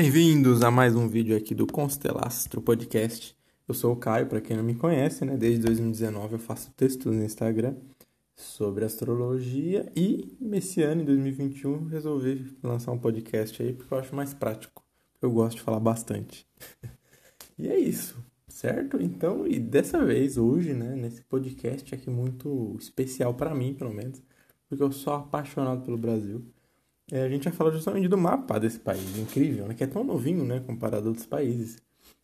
Bem-vindos a mais um vídeo aqui do Constelastro Podcast. Eu sou o Caio, para quem não me conhece, né? Desde 2019 eu faço textos no Instagram sobre astrologia e nesse ano, em 2021, resolvi lançar um podcast aí porque eu acho mais prático. Eu gosto de falar bastante. e é isso, certo? Então, e dessa vez, hoje, né, nesse podcast aqui muito especial para mim, pelo menos, porque eu sou apaixonado pelo Brasil. É, a gente vai falar justamente do mapa desse país, incrível, né? Que é tão novinho, né, comparado a outros países.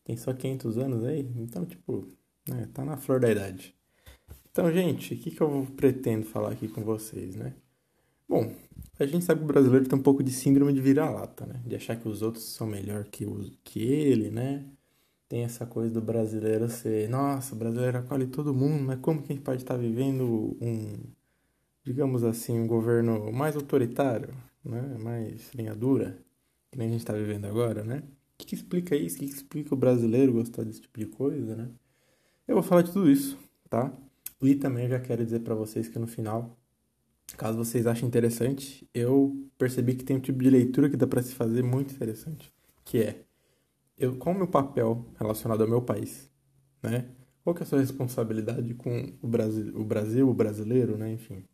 Tem só 500 anos aí, então, tipo, né, tá na flor da idade. Então, gente, o que, que eu pretendo falar aqui com vocês, né? Bom, a gente sabe que o brasileiro tem um pouco de síndrome de vira-lata, né? De achar que os outros são melhor que, os, que ele, né? Tem essa coisa do brasileiro ser, nossa, o brasileiro acolhe todo mundo, mas como que a gente pode estar vivendo um, digamos assim, um governo mais autoritário, né? Mais linha dura, que nem a gente está vivendo agora, né? O que, que explica isso? O que, que explica o brasileiro gostar desse tipo de coisa, né? Eu vou falar de tudo isso, tá? E também já quero dizer para vocês que no final, caso vocês achem interessante, eu percebi que tem um tipo de leitura que dá para se fazer muito interessante, que é eu qual o meu papel relacionado ao meu país, né? Qual que é a sua responsabilidade com o Brasil, o Brasil, o brasileiro, né? Enfim.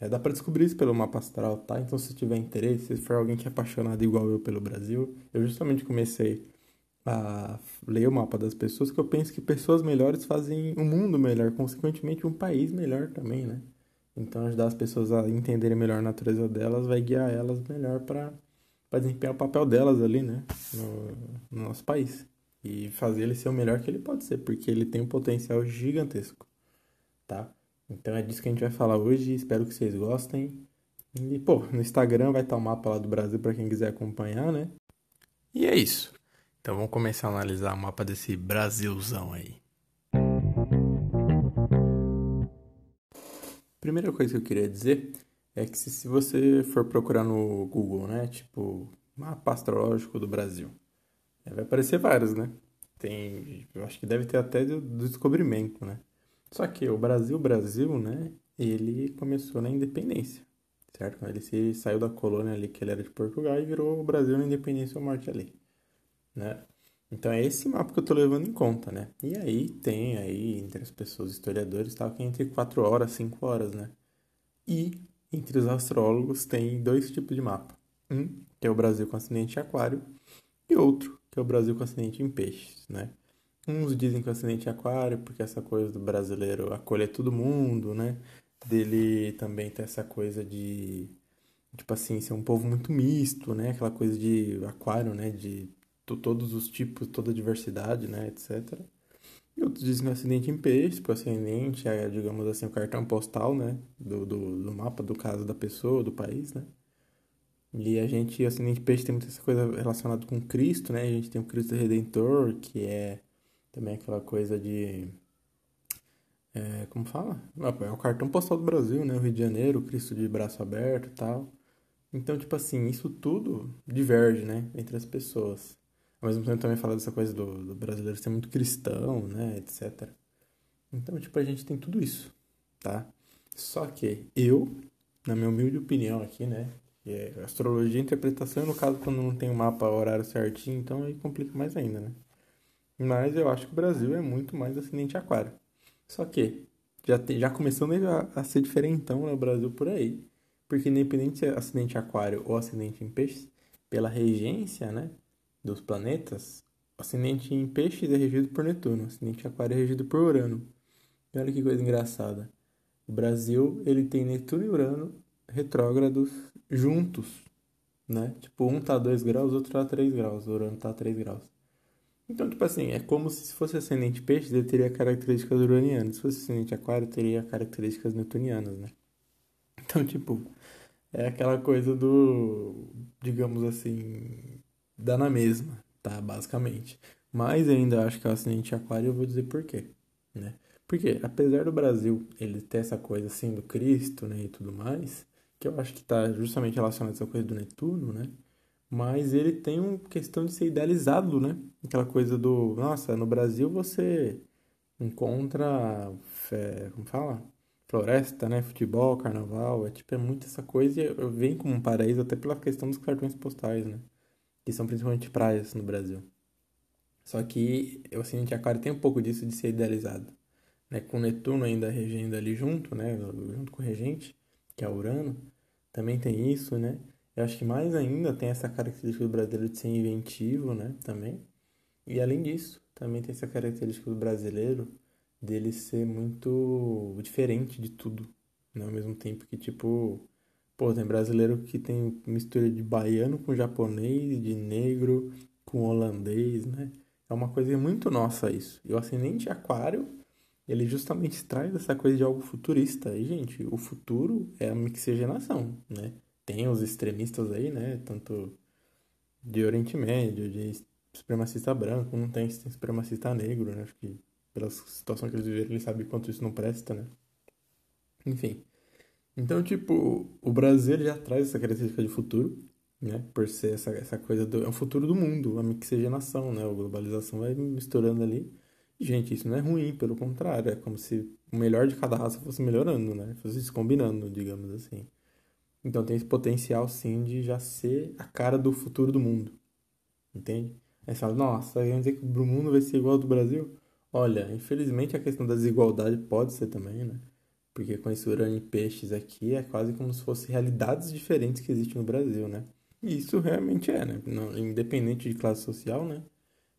É, dá para descobrir isso pelo mapa astral, tá? Então, se tiver interesse, se for alguém que é apaixonado igual eu pelo Brasil, eu justamente comecei a ler o mapa das pessoas, que eu penso que pessoas melhores fazem um mundo melhor, consequentemente um país melhor também, né? Então ajudar as pessoas a entenderem melhor a natureza delas vai guiar elas melhor para desempenhar o papel delas ali, né? No, no nosso país. E fazer ele ser o melhor que ele pode ser, porque ele tem um potencial gigantesco, tá? Então é disso que a gente vai falar hoje, espero que vocês gostem. E, pô, no Instagram vai estar o mapa lá do Brasil para quem quiser acompanhar, né? E é isso. Então vamos começar a analisar o mapa desse Brasilzão aí. Primeira coisa que eu queria dizer é que se, se você for procurar no Google, né, tipo mapa astrológico do Brasil, vai aparecer vários, né? Tem, eu acho que deve ter até do, descobrimento, né? Só que o Brasil, Brasil, né, ele começou na independência, certo? Ele se saiu da colônia ali que ele era de Portugal e virou o Brasil na independência ou morte ali né? Então é esse mapa que eu estou levando em conta, né? E aí tem aí entre as pessoas historiadores tal que é entre 4 horas, 5 horas, né? E entre os astrólogos tem dois tipos de mapa. Um, que é o Brasil com ascendente em aquário, e outro, que é o Brasil com ascendente em peixes, né? Uns dizem que o ascendente em aquário, porque essa coisa do brasileiro acolher todo mundo, né? Dele também tem essa coisa de, tipo assim, ser um povo muito misto, né? Aquela coisa de aquário, né? De todos os tipos, toda a diversidade, né, etc. E outros dizem que o ascendente em peixe, porque o ascendente é, digamos assim, o cartão postal, né, do, do, do mapa, do caso da pessoa, do país, né. E a gente, o ascendente em peixe tem muita coisa relacionada com Cristo, né, a gente tem o Cristo Redentor, que é também aquela coisa de... É, como fala? É o cartão postal do Brasil, né, o Rio de Janeiro, o Cristo de braço aberto e tal. Então, tipo assim, isso tudo diverge, né, entre as pessoas. Ao mesmo tempo também fala dessa coisa do, do brasileiro ser muito cristão, né, etc. Então, tipo, a gente tem tudo isso, tá? Só que eu, na minha humilde opinião aqui, né, que é astrologia e interpretação, no caso, quando não tem o um mapa horário certinho, então aí complica mais ainda, né? Mas eu acho que o Brasil é muito mais ascendente aquário. Só que já, te, já começando a, a ser diferentão né, o Brasil por aí. Porque independente se é ascendente aquário ou ascendente em peixes, pela regência, né? Dos planetas, ascendente em peixes é regido por Netuno, ascendente em aquário é regido por Urano. E olha que coisa engraçada. O Brasil, ele tem Netuno e Urano retrógrados juntos, né? Tipo, um tá a 2 graus, outro tá a 3 graus, o Urano tá a 3 graus. Então, tipo assim, é como se fosse ascendente peixes, ele teria características uranianas. Se fosse ascendente aquário, teria características netunianas, né? Então, tipo, é aquela coisa do, digamos assim, dá na mesma, tá? Basicamente. Mas eu ainda acho que é o acidente aquário eu vou dizer por quê, né? Porque, apesar do Brasil ele ter essa coisa assim do Cristo, né, e tudo mais, que eu acho que está justamente relacionado a essa coisa do Netuno, né? Mas ele tem uma questão de ser idealizado, né? Aquela coisa do, nossa, no Brasil você encontra, fé, como fala? floresta, né? Futebol, carnaval, é tipo, é muito essa coisa e vem como um paraíso até pela questão dos cartões postais, né? Que são principalmente praias no Brasil. Só que o Acidente Aquário tem um pouco disso de ser idealizado. Né? Com Netuno ainda regendo ali junto, né? Junto com o regente, que é Urano, também tem isso, né? Eu acho que mais ainda tem essa característica do brasileiro de ser inventivo, né? Também. E além disso, também tem essa característica do brasileiro dele ser muito diferente de tudo, né? Ao mesmo tempo que, tipo, pô, tem brasileiro que tem mistura de baiano com japonês, de negro com holandês, né? É uma coisa muito nossa isso. E o ascendente aquário, ele justamente traz essa coisa de algo futurista. E, gente, o futuro é a mixigenação, né? Tem os extremistas aí, né? Tanto de Oriente Médio, de supremacista branco, não tem, tem supremacista negro, né? Acho que pela situação que eles viveram, eles sabem quanto isso não presta, né? Enfim. Então, tipo, o Brasil já traz essa característica de futuro, né? Por ser essa, essa coisa do... É o futuro do mundo, a mixigenação, né? A globalização vai misturando ali. Gente, isso não é ruim, pelo contrário. É como se o melhor de cada raça fosse melhorando, né? Fosse se combinando, digamos assim. Então tem esse potencial, sim, de já ser a cara do futuro do mundo. Entende? Aí você fala, nossa, quer dizer que o mundo vai ser igual ao do Brasil? Olha, infelizmente a questão da desigualdade pode ser também, né? Porque com esse urânio e peixes aqui é quase como se fossem realidades diferentes que existem no Brasil, né? E isso realmente é, né? Independente de classe social, né?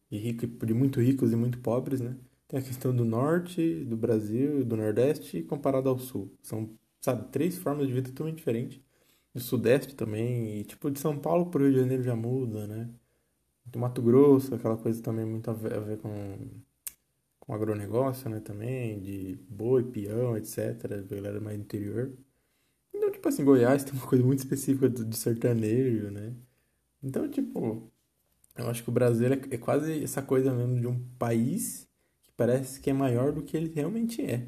De, rico, de muito ricos e muito pobres, né? Tem a questão do norte, do Brasil, do nordeste comparado ao sul. São, sabe, três formas de vida totalmente diferentes. Do sudeste também, e tipo de São Paulo pro Rio de Janeiro já muda, né? Do Mato Grosso, aquela coisa também muito a ver, a ver com com agronegócio, né, também, de boi, peão, etc, galera mais interior. Então, tipo assim, Goiás tem uma coisa muito específica de sertanejo, né? Então, tipo, eu acho que o Brasil é, é quase essa coisa mesmo de um país que parece que é maior do que ele realmente é,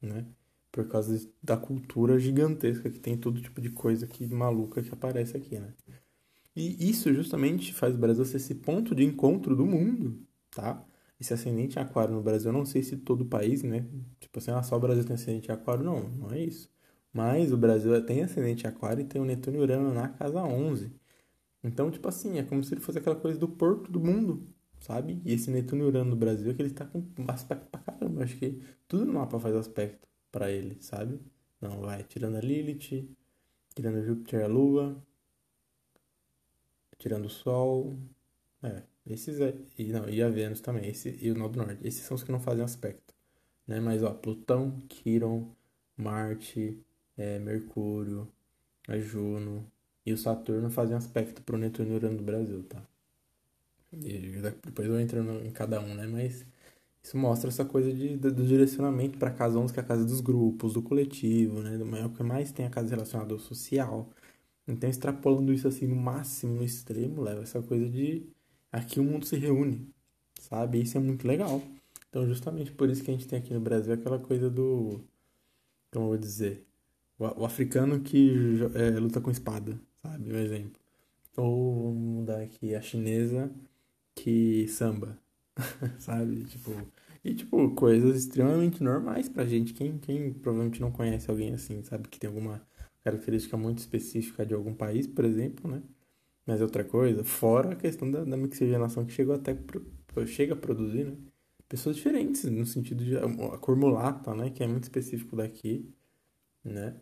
né? Por causa da cultura gigantesca que tem todo tipo de coisa que maluca que aparece aqui, né? E isso justamente faz o Brasil ser esse ponto de encontro do mundo, tá? Esse ascendente em aquário no Brasil, eu não sei se todo o país, né? Tipo assim, ah, só o Brasil tem ascendente em aquário. Não, não é isso. Mas o Brasil tem ascendente em aquário e tem o Netuno e Urano na casa 11. Então, tipo assim, é como se ele fosse aquela coisa do porto do mundo, sabe? E esse Netuno e Urano no Brasil é que ele tá com aspecto pra caramba. Acho que tudo no mapa faz aspecto para ele, sabe? Não, vai, tirando a Lilith, tirando Júpiter e a Lua, tirando o Sol. É, esses é, e, não, e a Vênus também, esse, e o Nó do Norte. Esses são os que não fazem aspecto. Né? Mas, ó, Plutão, Quiron, Marte, é, Mercúrio, a Juno e o Saturno fazem aspecto pro Netuno e Urano do Brasil, tá? E depois eu entro em cada um, né? Mas isso mostra essa coisa de, do direcionamento para casa 11, que é a casa dos grupos, do coletivo, né? É o que mais tem a casa relacionada ao social. Então, extrapolando isso assim no máximo, no extremo, leva essa coisa de aqui o mundo se reúne, sabe? Isso é muito legal. Então, justamente por isso que a gente tem aqui no Brasil aquela coisa do. Como eu vou dizer? O, o africano que é, luta com espada, sabe? Um exemplo. Ou vamos mudar aqui, a chinesa que samba, sabe? Tipo. E, tipo, coisas extremamente normais pra gente. Quem, quem provavelmente não conhece alguém assim, sabe? Que tem alguma característica muito específica de algum país, por exemplo, né? Mas outra coisa, fora a questão da, da mixigenação que chegou até chega a produzir, né? Pessoas diferentes, no sentido de a cor mulata, né? Que é muito específico daqui, né?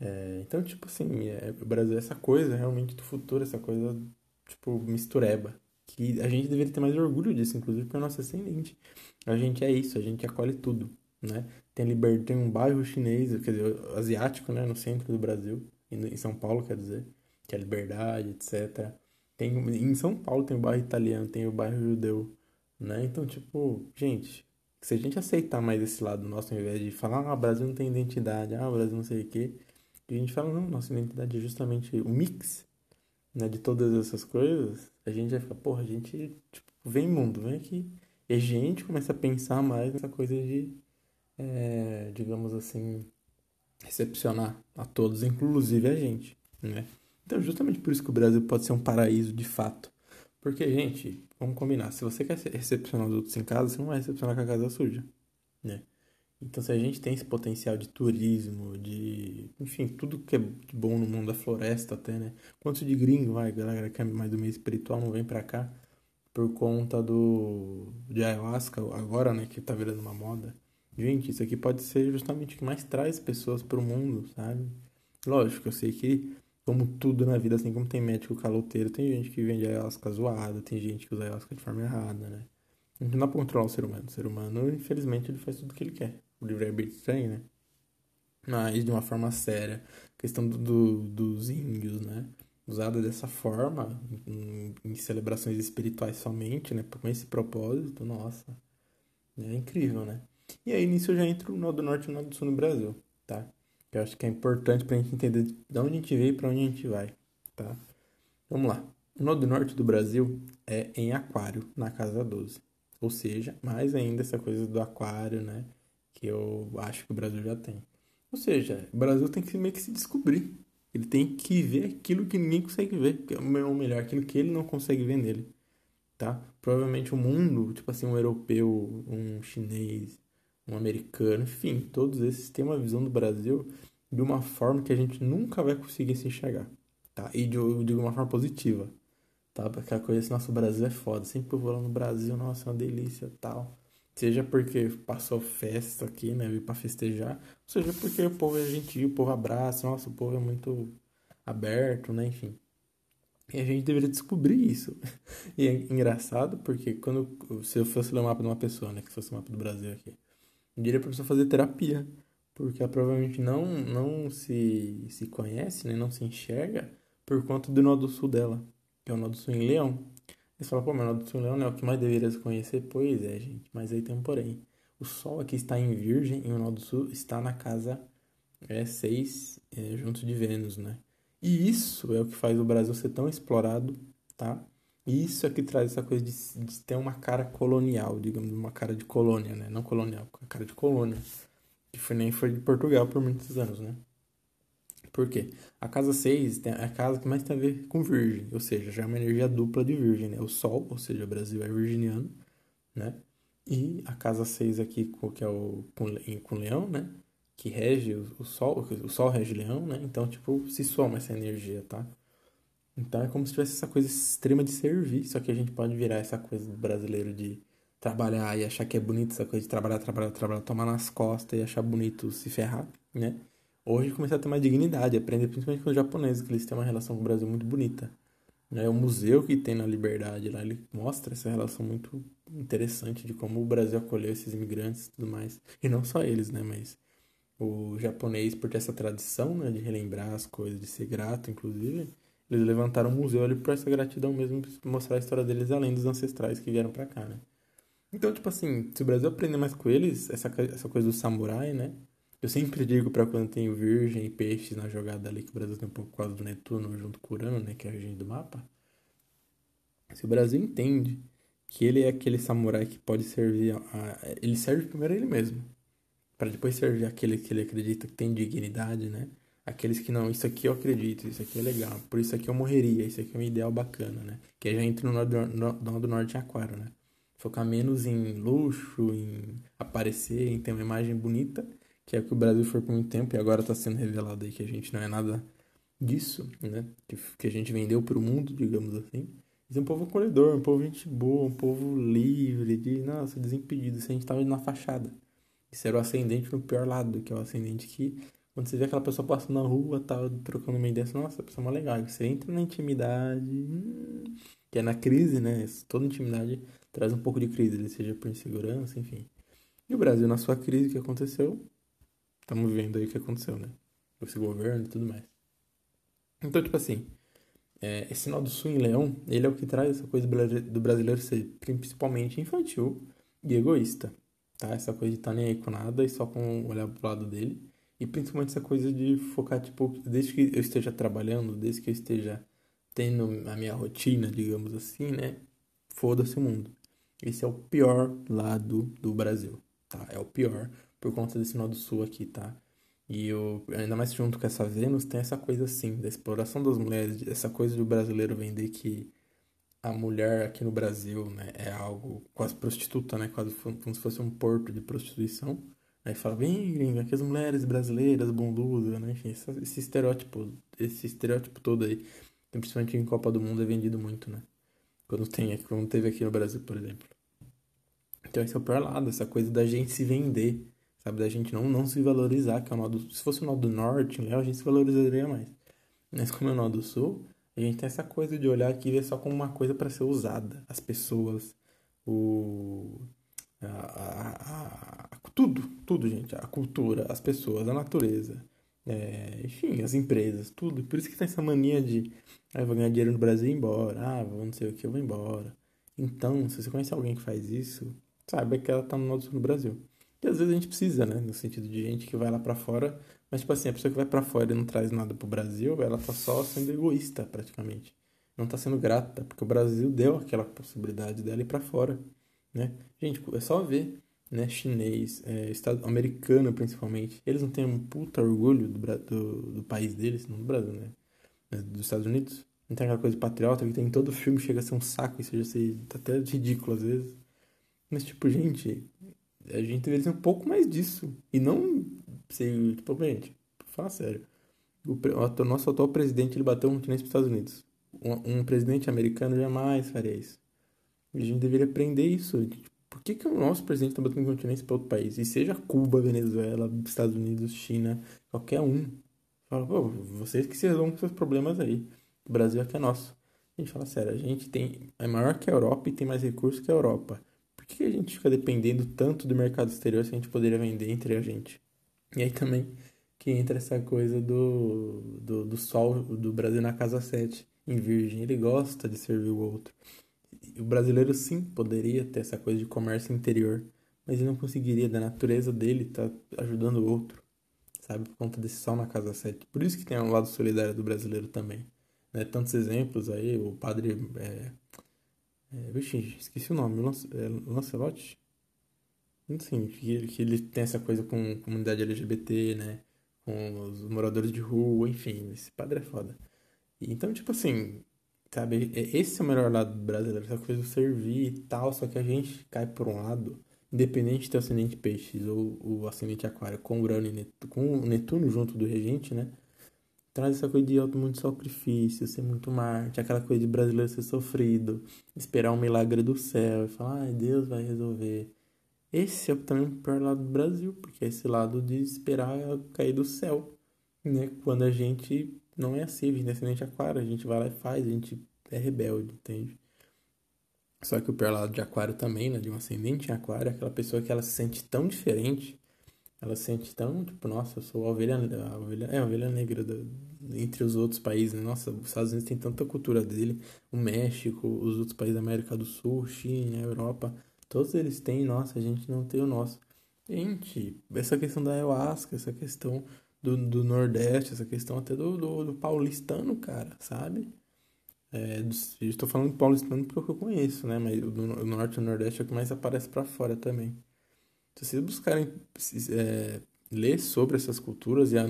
É, então, tipo assim, é, o Brasil é essa coisa realmente do futuro, essa coisa, tipo, mistureba. Que a gente deveria ter mais orgulho disso, inclusive, é nosso ascendente. A gente é isso, a gente acolhe tudo, né? Tem, liber... tem um bairro chinês, quer dizer, asiático, né? No centro do Brasil, em São Paulo, quer dizer que é a liberdade, etc. Tem, em São Paulo tem o bairro italiano, tem o bairro judeu, né? Então, tipo, gente, se a gente aceitar mais esse lado nosso, ao invés de falar, ah, o Brasil não tem identidade, ah, o Brasil não sei o quê, a gente fala, não, nossa identidade é justamente o mix, né, de todas essas coisas, a gente vai ficar, porra, a gente, tipo, vem mundo, vem aqui. E a gente começa a pensar mais nessa coisa de, é, digamos assim, recepcionar a todos, inclusive a gente, né? Então, justamente por isso que o Brasil pode ser um paraíso de fato. Porque, gente, vamos combinar, se você quer recepcionar os outros em casa, você não vai recepcionar com a casa suja, né? Então, se a gente tem esse potencial de turismo, de. Enfim, tudo que é bom no mundo da floresta, até, né? Quanto de gringo, vai, galera que é mais do meio espiritual não vem pra cá por conta do. de ayahuasca, agora, né? Que tá virando uma moda. Gente, isso aqui pode ser justamente o que mais traz pessoas pro mundo, sabe? Lógico, eu sei que, como tudo na vida, assim como tem médico caloteiro, tem gente que vende ayahuasca zoada, tem gente que usa ayahuasca de forma errada, né? Não dá pra controlar o ser humano. O ser humano, infelizmente, ele faz tudo o que ele quer. O livre-arbítrio tem, né? Mas, de uma forma séria, a questão do, do, dos índios, né? Usada dessa forma, em, em, celebrações espirituais somente, né? Com esse propósito, nossa, é incrível, né? E aí, nisso eu já entro no do norte e no do sul no Brasil, tá? Eu acho que é importante pra gente entender de onde a gente veio e pra onde a gente vai, tá? Vamos lá. O Nodo Norte do Brasil é em Aquário, na casa 12. Ou seja, mais ainda essa coisa do aquário, né? Que eu acho que o Brasil já tem. Ou seja, o Brasil tem que meio que se descobrir. Ele tem que ver aquilo que ninguém consegue ver. Ou melhor, aquilo que ele não consegue ver nele. Tá? Provavelmente o mundo, tipo assim, um europeu, um chinês, um americano, enfim, todos esses têm uma visão do Brasil de uma forma que a gente nunca vai conseguir se enxergar. Tá? E de, de uma forma positiva tá? Aquela coisa assim, nosso Brasil é foda. Sempre que eu vou lá no Brasil, nossa, é uma delícia tal. Seja porque passou festa aqui, né? Veio pra festejar. Seja porque o povo é gentil, o povo abraça. Nossa, o povo é muito aberto, né? Enfim. E a gente deveria descobrir isso. E é engraçado porque quando se eu fosse ler o mapa de uma pessoa, né? Que fosse o mapa do Brasil aqui. Eu diria pra pessoa fazer terapia. Porque ela provavelmente não, não se, se conhece, né? Não se enxerga por conta do nó do sul dela que é o nó do sul em Leão. Você fala, pô, o nó do sul em Leão é o que mais deveria se conhecer? Pois é, gente, mas aí tem um porém. O Sol aqui está em Virgem e o nó do sul está na casa é, 6, é, junto de Vênus, né? E isso é o que faz o Brasil ser tão explorado, tá? Isso é que traz essa coisa de, de ter uma cara colonial, digamos, uma cara de colônia, né? Não colonial, uma cara de colônia. Que foi, nem foi de Portugal por muitos anos, né? Por quê? A casa 6 é a casa que mais tem a ver com virgem, ou seja, já é uma energia dupla de virgem, né? O Sol, ou seja, o Brasil é virginiano, né? E a casa 6 aqui, que é o com, com leão, né? Que rege o, o Sol, o Sol rege leão, né? Então, tipo, se soma essa energia, tá? Então é como se tivesse essa coisa extrema de servir, só que a gente pode virar essa coisa do brasileiro de trabalhar e achar que é bonito essa coisa de trabalhar, trabalhar, trabalhar, tomar nas costas e achar bonito se ferrar, né? hoje começar a ter mais dignidade, aprender principalmente com os japoneses, que eles têm uma relação com o Brasil muito bonita. É o museu que tem na Liberdade lá, ele mostra essa relação muito interessante de como o Brasil acolheu esses imigrantes e tudo mais. E não só eles, né, mas o japonês, por ter essa tradição, né, de relembrar as coisas, de ser grato, inclusive, eles levantaram um museu ali por essa gratidão mesmo, mostrar a história deles além dos ancestrais que vieram para cá, né. Então, tipo assim, se o Brasil aprender mais com eles, essa, essa coisa do samurai, né, eu sempre digo para quando tem virgem e peixes na jogada ali, que o Brasil tem um pouco quase do Netuno junto com Urano, né, que é a região do mapa. Se o Brasil entende que ele é aquele samurai que pode servir a, ele serve primeiro a ele mesmo, para depois servir aquele que ele acredita que tem dignidade, né? Aqueles que não, isso aqui eu acredito, isso aqui é legal, por isso aqui eu morreria, isso aqui é um ideal bacana, né? Que já entra no norte, no, do norte em aquário, né? Focar menos em luxo, em aparecer, em ter uma imagem bonita que é o que o Brasil foi por muito tempo e agora está sendo revelado aí que a gente não é nada disso, né? Que, que a gente vendeu para o mundo, digamos assim. Mas é um povo acolhedor, um povo gente boa, um povo livre, de, nossa, desimpedido. Isso a gente tava na fachada. Isso era o ascendente no pior lado, que é o ascendente que, quando você vê aquela pessoa passando na rua, tá trocando uma ideia, nossa, a pessoa é uma legal. Você entra na intimidade, que é na crise, né? Toda intimidade traz um pouco de crise, seja por insegurança, enfim. E o Brasil, na sua crise, que aconteceu? Estamos vendo aí o que aconteceu, né? Esse governo e tudo mais. Então, tipo assim, é, esse nó do sul em leão, ele é o que traz essa coisa do brasileiro ser principalmente infantil e egoísta, tá? Essa coisa de estar tá nem aí com nada e só com olhar pro lado dele. E principalmente essa coisa de focar, tipo, desde que eu esteja trabalhando, desde que eu esteja tendo a minha rotina, digamos assim, né? Foda-se o mundo. Esse é o pior lado do Brasil, tá? É o pior por conta desse nó do sul aqui, tá? E eu, ainda mais junto com essa Vênus, tem essa coisa assim, da exploração das mulheres, essa coisa do brasileiro vender que a mulher aqui no Brasil, né, é algo quase prostituta, né, quase como se fosse um porto de prostituição, Aí fala, bem gringo, aqui as mulheres brasileiras, bundudas, né? Enfim, esse, estereótipo, esse estereótipo todo aí, principalmente em Copa do Mundo, é vendido muito, né? Quando tem, quando teve aqui no Brasil, por exemplo. Então esse é o pior lado, essa coisa da gente se vender, sabe? Da gente não, não se valorizar, que é o nó do... Se fosse o nó do norte, a gente se valorizaria mais. Mas como é o nó do sul, a gente tem essa coisa de olhar aqui e ver só como uma coisa para ser usada. As pessoas, o... A, a, a, tudo, tudo, gente. A cultura, as pessoas, a natureza. É, enfim, as empresas, tudo. Por isso que tem essa mania de ah, eu vou ganhar dinheiro no Brasil e ir embora. Ah, vou não sei o que, eu vou embora. Então, se você conhece alguém que faz isso, saiba que ela tá no nosso no Brasil. E às vezes a gente precisa, né? No sentido de gente que vai lá para fora. Mas, tipo assim, a pessoa que vai para fora e não traz nada pro Brasil, ela tá só sendo egoísta, praticamente. Não tá sendo grata, porque o Brasil deu aquela possibilidade dela ir para fora, né? Gente, é só ver, né? Chinês, é, estado americano principalmente. Eles não têm um puta orgulho do, do, do país deles, não do Brasil, né? Dos Estados Unidos. Não tem aquela coisa patriota que tem em todo filme, chega a ser um saco, isso já ser até ridículo às vezes. Mas, tipo, gente, a gente deveria ter um pouco mais disso. E não ser, tipo, gente, fala sério. O, o, nosso atual presidente, ele bateu um continente para os Estados Unidos. Um, um, presidente americano jamais faria isso. A gente deveria aprender isso. Tipo, por que, que o nosso presidente está batendo continente para outro país? E seja Cuba, Venezuela, Estados Unidos, China, qualquer um. Fala, pô, vocês que se resolvam seus problemas aí. O Brasil aqui é nosso. A gente fala sério, a gente tem, é maior que a Europa e tem mais recursos que a Europa. Por que a gente fica dependendo tanto do mercado exterior se a gente poderia vender entre a gente? E aí também que entra essa coisa do, do, do sol do Brasil na casa 7 em Virgem. Ele gosta de servir o outro. O brasileiro sim poderia ter essa coisa de comércio interior, mas ele não conseguiria, da natureza dele, tá ajudando o outro, sabe? Por conta desse sol na casa 7. Por isso que tem um lado solidário do brasileiro também. Né? Tantos exemplos aí, o padre. É, é, vixe, esqueci o nome. Lance, é, Lancelotti? Que que ele tem essa coisa com a comunidade LGBT, né? Com os moradores de rua, enfim. Esse padre é foda. Então, tipo assim, sabe? Esse é o melhor lado do brasileiro. Essa coisa do servir e tal. Só que a gente cai por um lado, independente de ter ascendente peixes ou o ascendente aquário com Urano e Netuno, com Netuno junto do regente, né? traz essa coisa de alto muito sacrifício, ser muito Marte, aquela coisa de brasileiro ser sofrido, esperar um milagre do céu e falar, ai, Deus vai resolver. Esse é também o pior lado do Brasil, porque é esse lado de esperar cair do céu, né? Quando a gente não é assim, a gente é aquário, a gente vai lá e faz, a gente é rebelde, entende? Só que o pior lado de aquário também, né? De um ascendente em aquário, é aquela pessoa que ela se sente tão diferente ela sente tão, tipo, nossa, eu sou a ovelha, a ovelha, é a ovelha negra do, entre os outros países, né? Nossa, os Estados Unidos tem tanta cultura dele, o México, os outros países da América do Sul, China, Europa, todos eles têm, nossa, a gente não tem o nosso. Gente, essa questão da ayahuasca, essa questão do, do Nordeste, essa questão até do, do, do paulistano, cara, sabe? É, estou falando do paulistano porque é eu conheço, né? Mas o, do, o Norte e o Nordeste é o que mais aparece para fora também. Se vocês buscarem é, ler sobre essas culturas, e a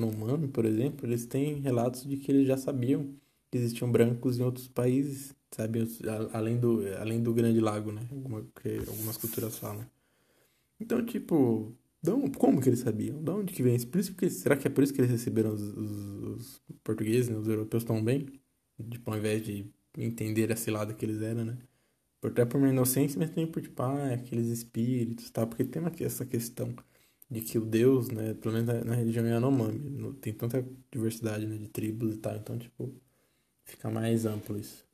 por exemplo, eles têm relatos de que eles já sabiam que existiam brancos em outros países, sabe? Além do, além do Grande Lago, né? Alguma, que algumas culturas falam. Então, tipo, como que eles sabiam? De onde que vem isso? Por isso que, será que é por isso que eles receberam os, os, os portugueses, né? os europeus tão bem? Tipo, ao invés de entender esse lado que eles eram, né? Até por minha inocência, mas também por, tipo, ah, aqueles espíritos, tá? Porque tem aqui essa questão de que o Deus, né, pelo menos na, na religião Yanomami, tem tanta diversidade, né, de tribos e tal, então, tipo, fica mais amplo isso.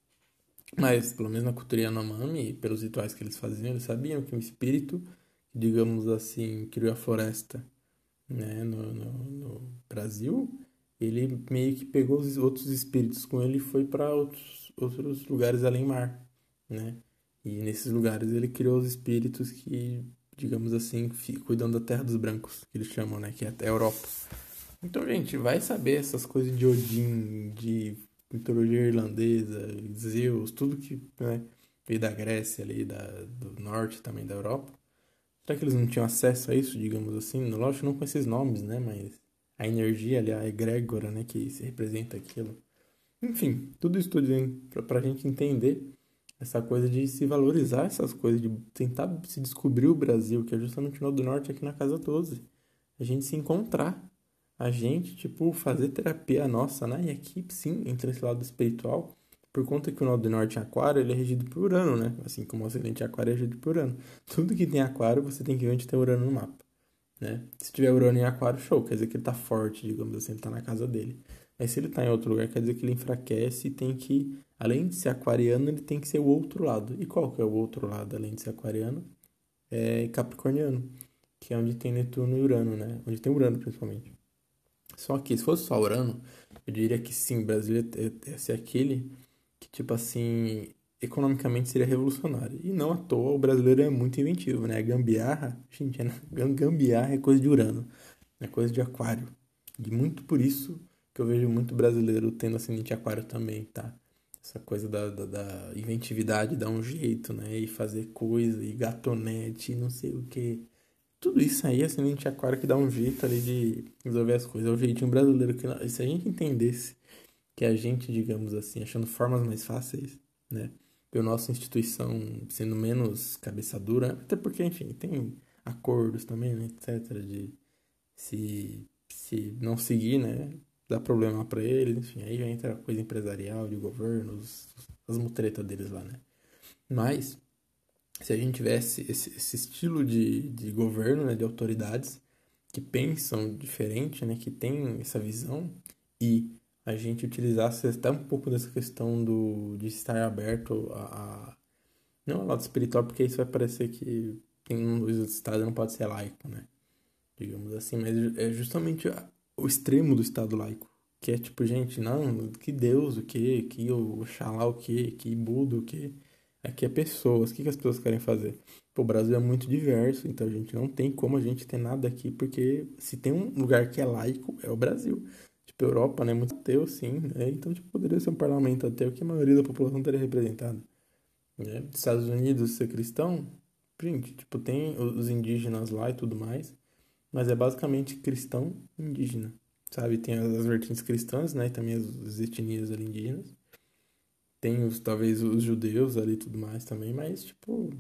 Mas, pelo menos na cultura Yanomami, pelos rituais que eles faziam, eles sabiam que o espírito, digamos assim, criou a floresta, né, no, no, no Brasil, ele meio que pegou os outros espíritos com ele e foi para outros, outros lugares além mar, né? E nesses lugares ele criou os espíritos que, digamos assim, cuidam da terra dos brancos, que eles chamam, né? Que é a Europa. Então, gente, vai saber essas coisas de Odin, de mitologia irlandesa, Zeus, tudo que né, veio da Grécia ali, da, do norte também da Europa. Será que eles não tinham acesso a isso, digamos assim? Lógico, não com esses nomes, né? Mas a energia ali, a egrégora, né? Que se representa aquilo. Enfim, tudo isso tudo para pra gente entender essa coisa de se valorizar essas coisas, de tentar se descobrir o Brasil, que é justamente o do Norte aqui na Casa 12. a gente se encontrar. A gente, tipo, fazer terapia nossa, né? E aqui, sim, entra esse lado espiritual, por conta que o Nó do Norte em Aquário, ele é regido por Urano, né? Assim como o Ocidente Aquário é regido por Urano. Tudo que tem Aquário, você tem que ver onde tem Urano no mapa, né? Se tiver Urano em Aquário, show, quer dizer que ele tá forte, digamos assim, ele tá na casa dele. Mas se ele tá em outro lugar, quer dizer que ele enfraquece e tem que, além de ser aquariano, ele tem que ser o outro lado. E qual que é o outro lado, além de ser aquariano? É capricorniano, que é onde tem Netuno e Urano, né? Onde tem Urano, principalmente. Só que, se fosse só Urano, eu diria que sim, Brasil ia ser aquele que, tipo assim, economicamente seria revolucionário. E não à toa, o brasileiro é muito inventivo, né? Gambiarra, gente, é, gambiarra é coisa de Urano, é coisa de Aquário. E muito por isso que eu vejo muito brasileiro tendo ascendente Aquário também, tá? Essa coisa da, da, da inventividade, dar um jeito, né? E fazer coisa, e gatonete, e não sei o que. Tudo isso aí, ascendente Aquário que dá um jeito ali de resolver as coisas. É o jeitinho brasileiro que, se a gente entendesse que a gente, digamos assim, achando formas mais fáceis, né? Pela nossa instituição sendo menos cabeça dura, até porque, enfim, tem acordos também, né, etc. De se, se não seguir, né? dá problema para eles, enfim, aí já entra coisa empresarial, de governo, as mutretas deles lá, né? Mas, se a gente tivesse esse, esse estilo de, de governo, né, de autoridades, que pensam diferente, né, que tem essa visão, e a gente utilizasse até um pouco dessa questão do, de estar aberto a, a não ao lado espiritual, porque isso vai parecer que tem um, o Estado não pode ser laico, né? Digamos assim, mas é justamente o extremo do Estado laico. Que é tipo, gente, não, que Deus, o que, que Oxalá, o que, que Buda, o que. Aqui é pessoas, o que, que as pessoas querem fazer? Pô, o Brasil é muito diverso, então a gente não tem como a gente ter nada aqui, porque se tem um lugar que é laico, é o Brasil. Tipo, Europa, né? Muito ateu, sim, né? Então, tipo, poderia ser um parlamento ateu que a maioria da população teria representado. Né? Estados Unidos ser cristão, gente, tipo, tem os indígenas lá e tudo mais mas é basicamente cristão indígena, sabe? Tem as, vertentes cristãs, né? E também as, as etnias ali indígenas. Tem os, talvez os judeus ali e tudo mais também, mas, tipo,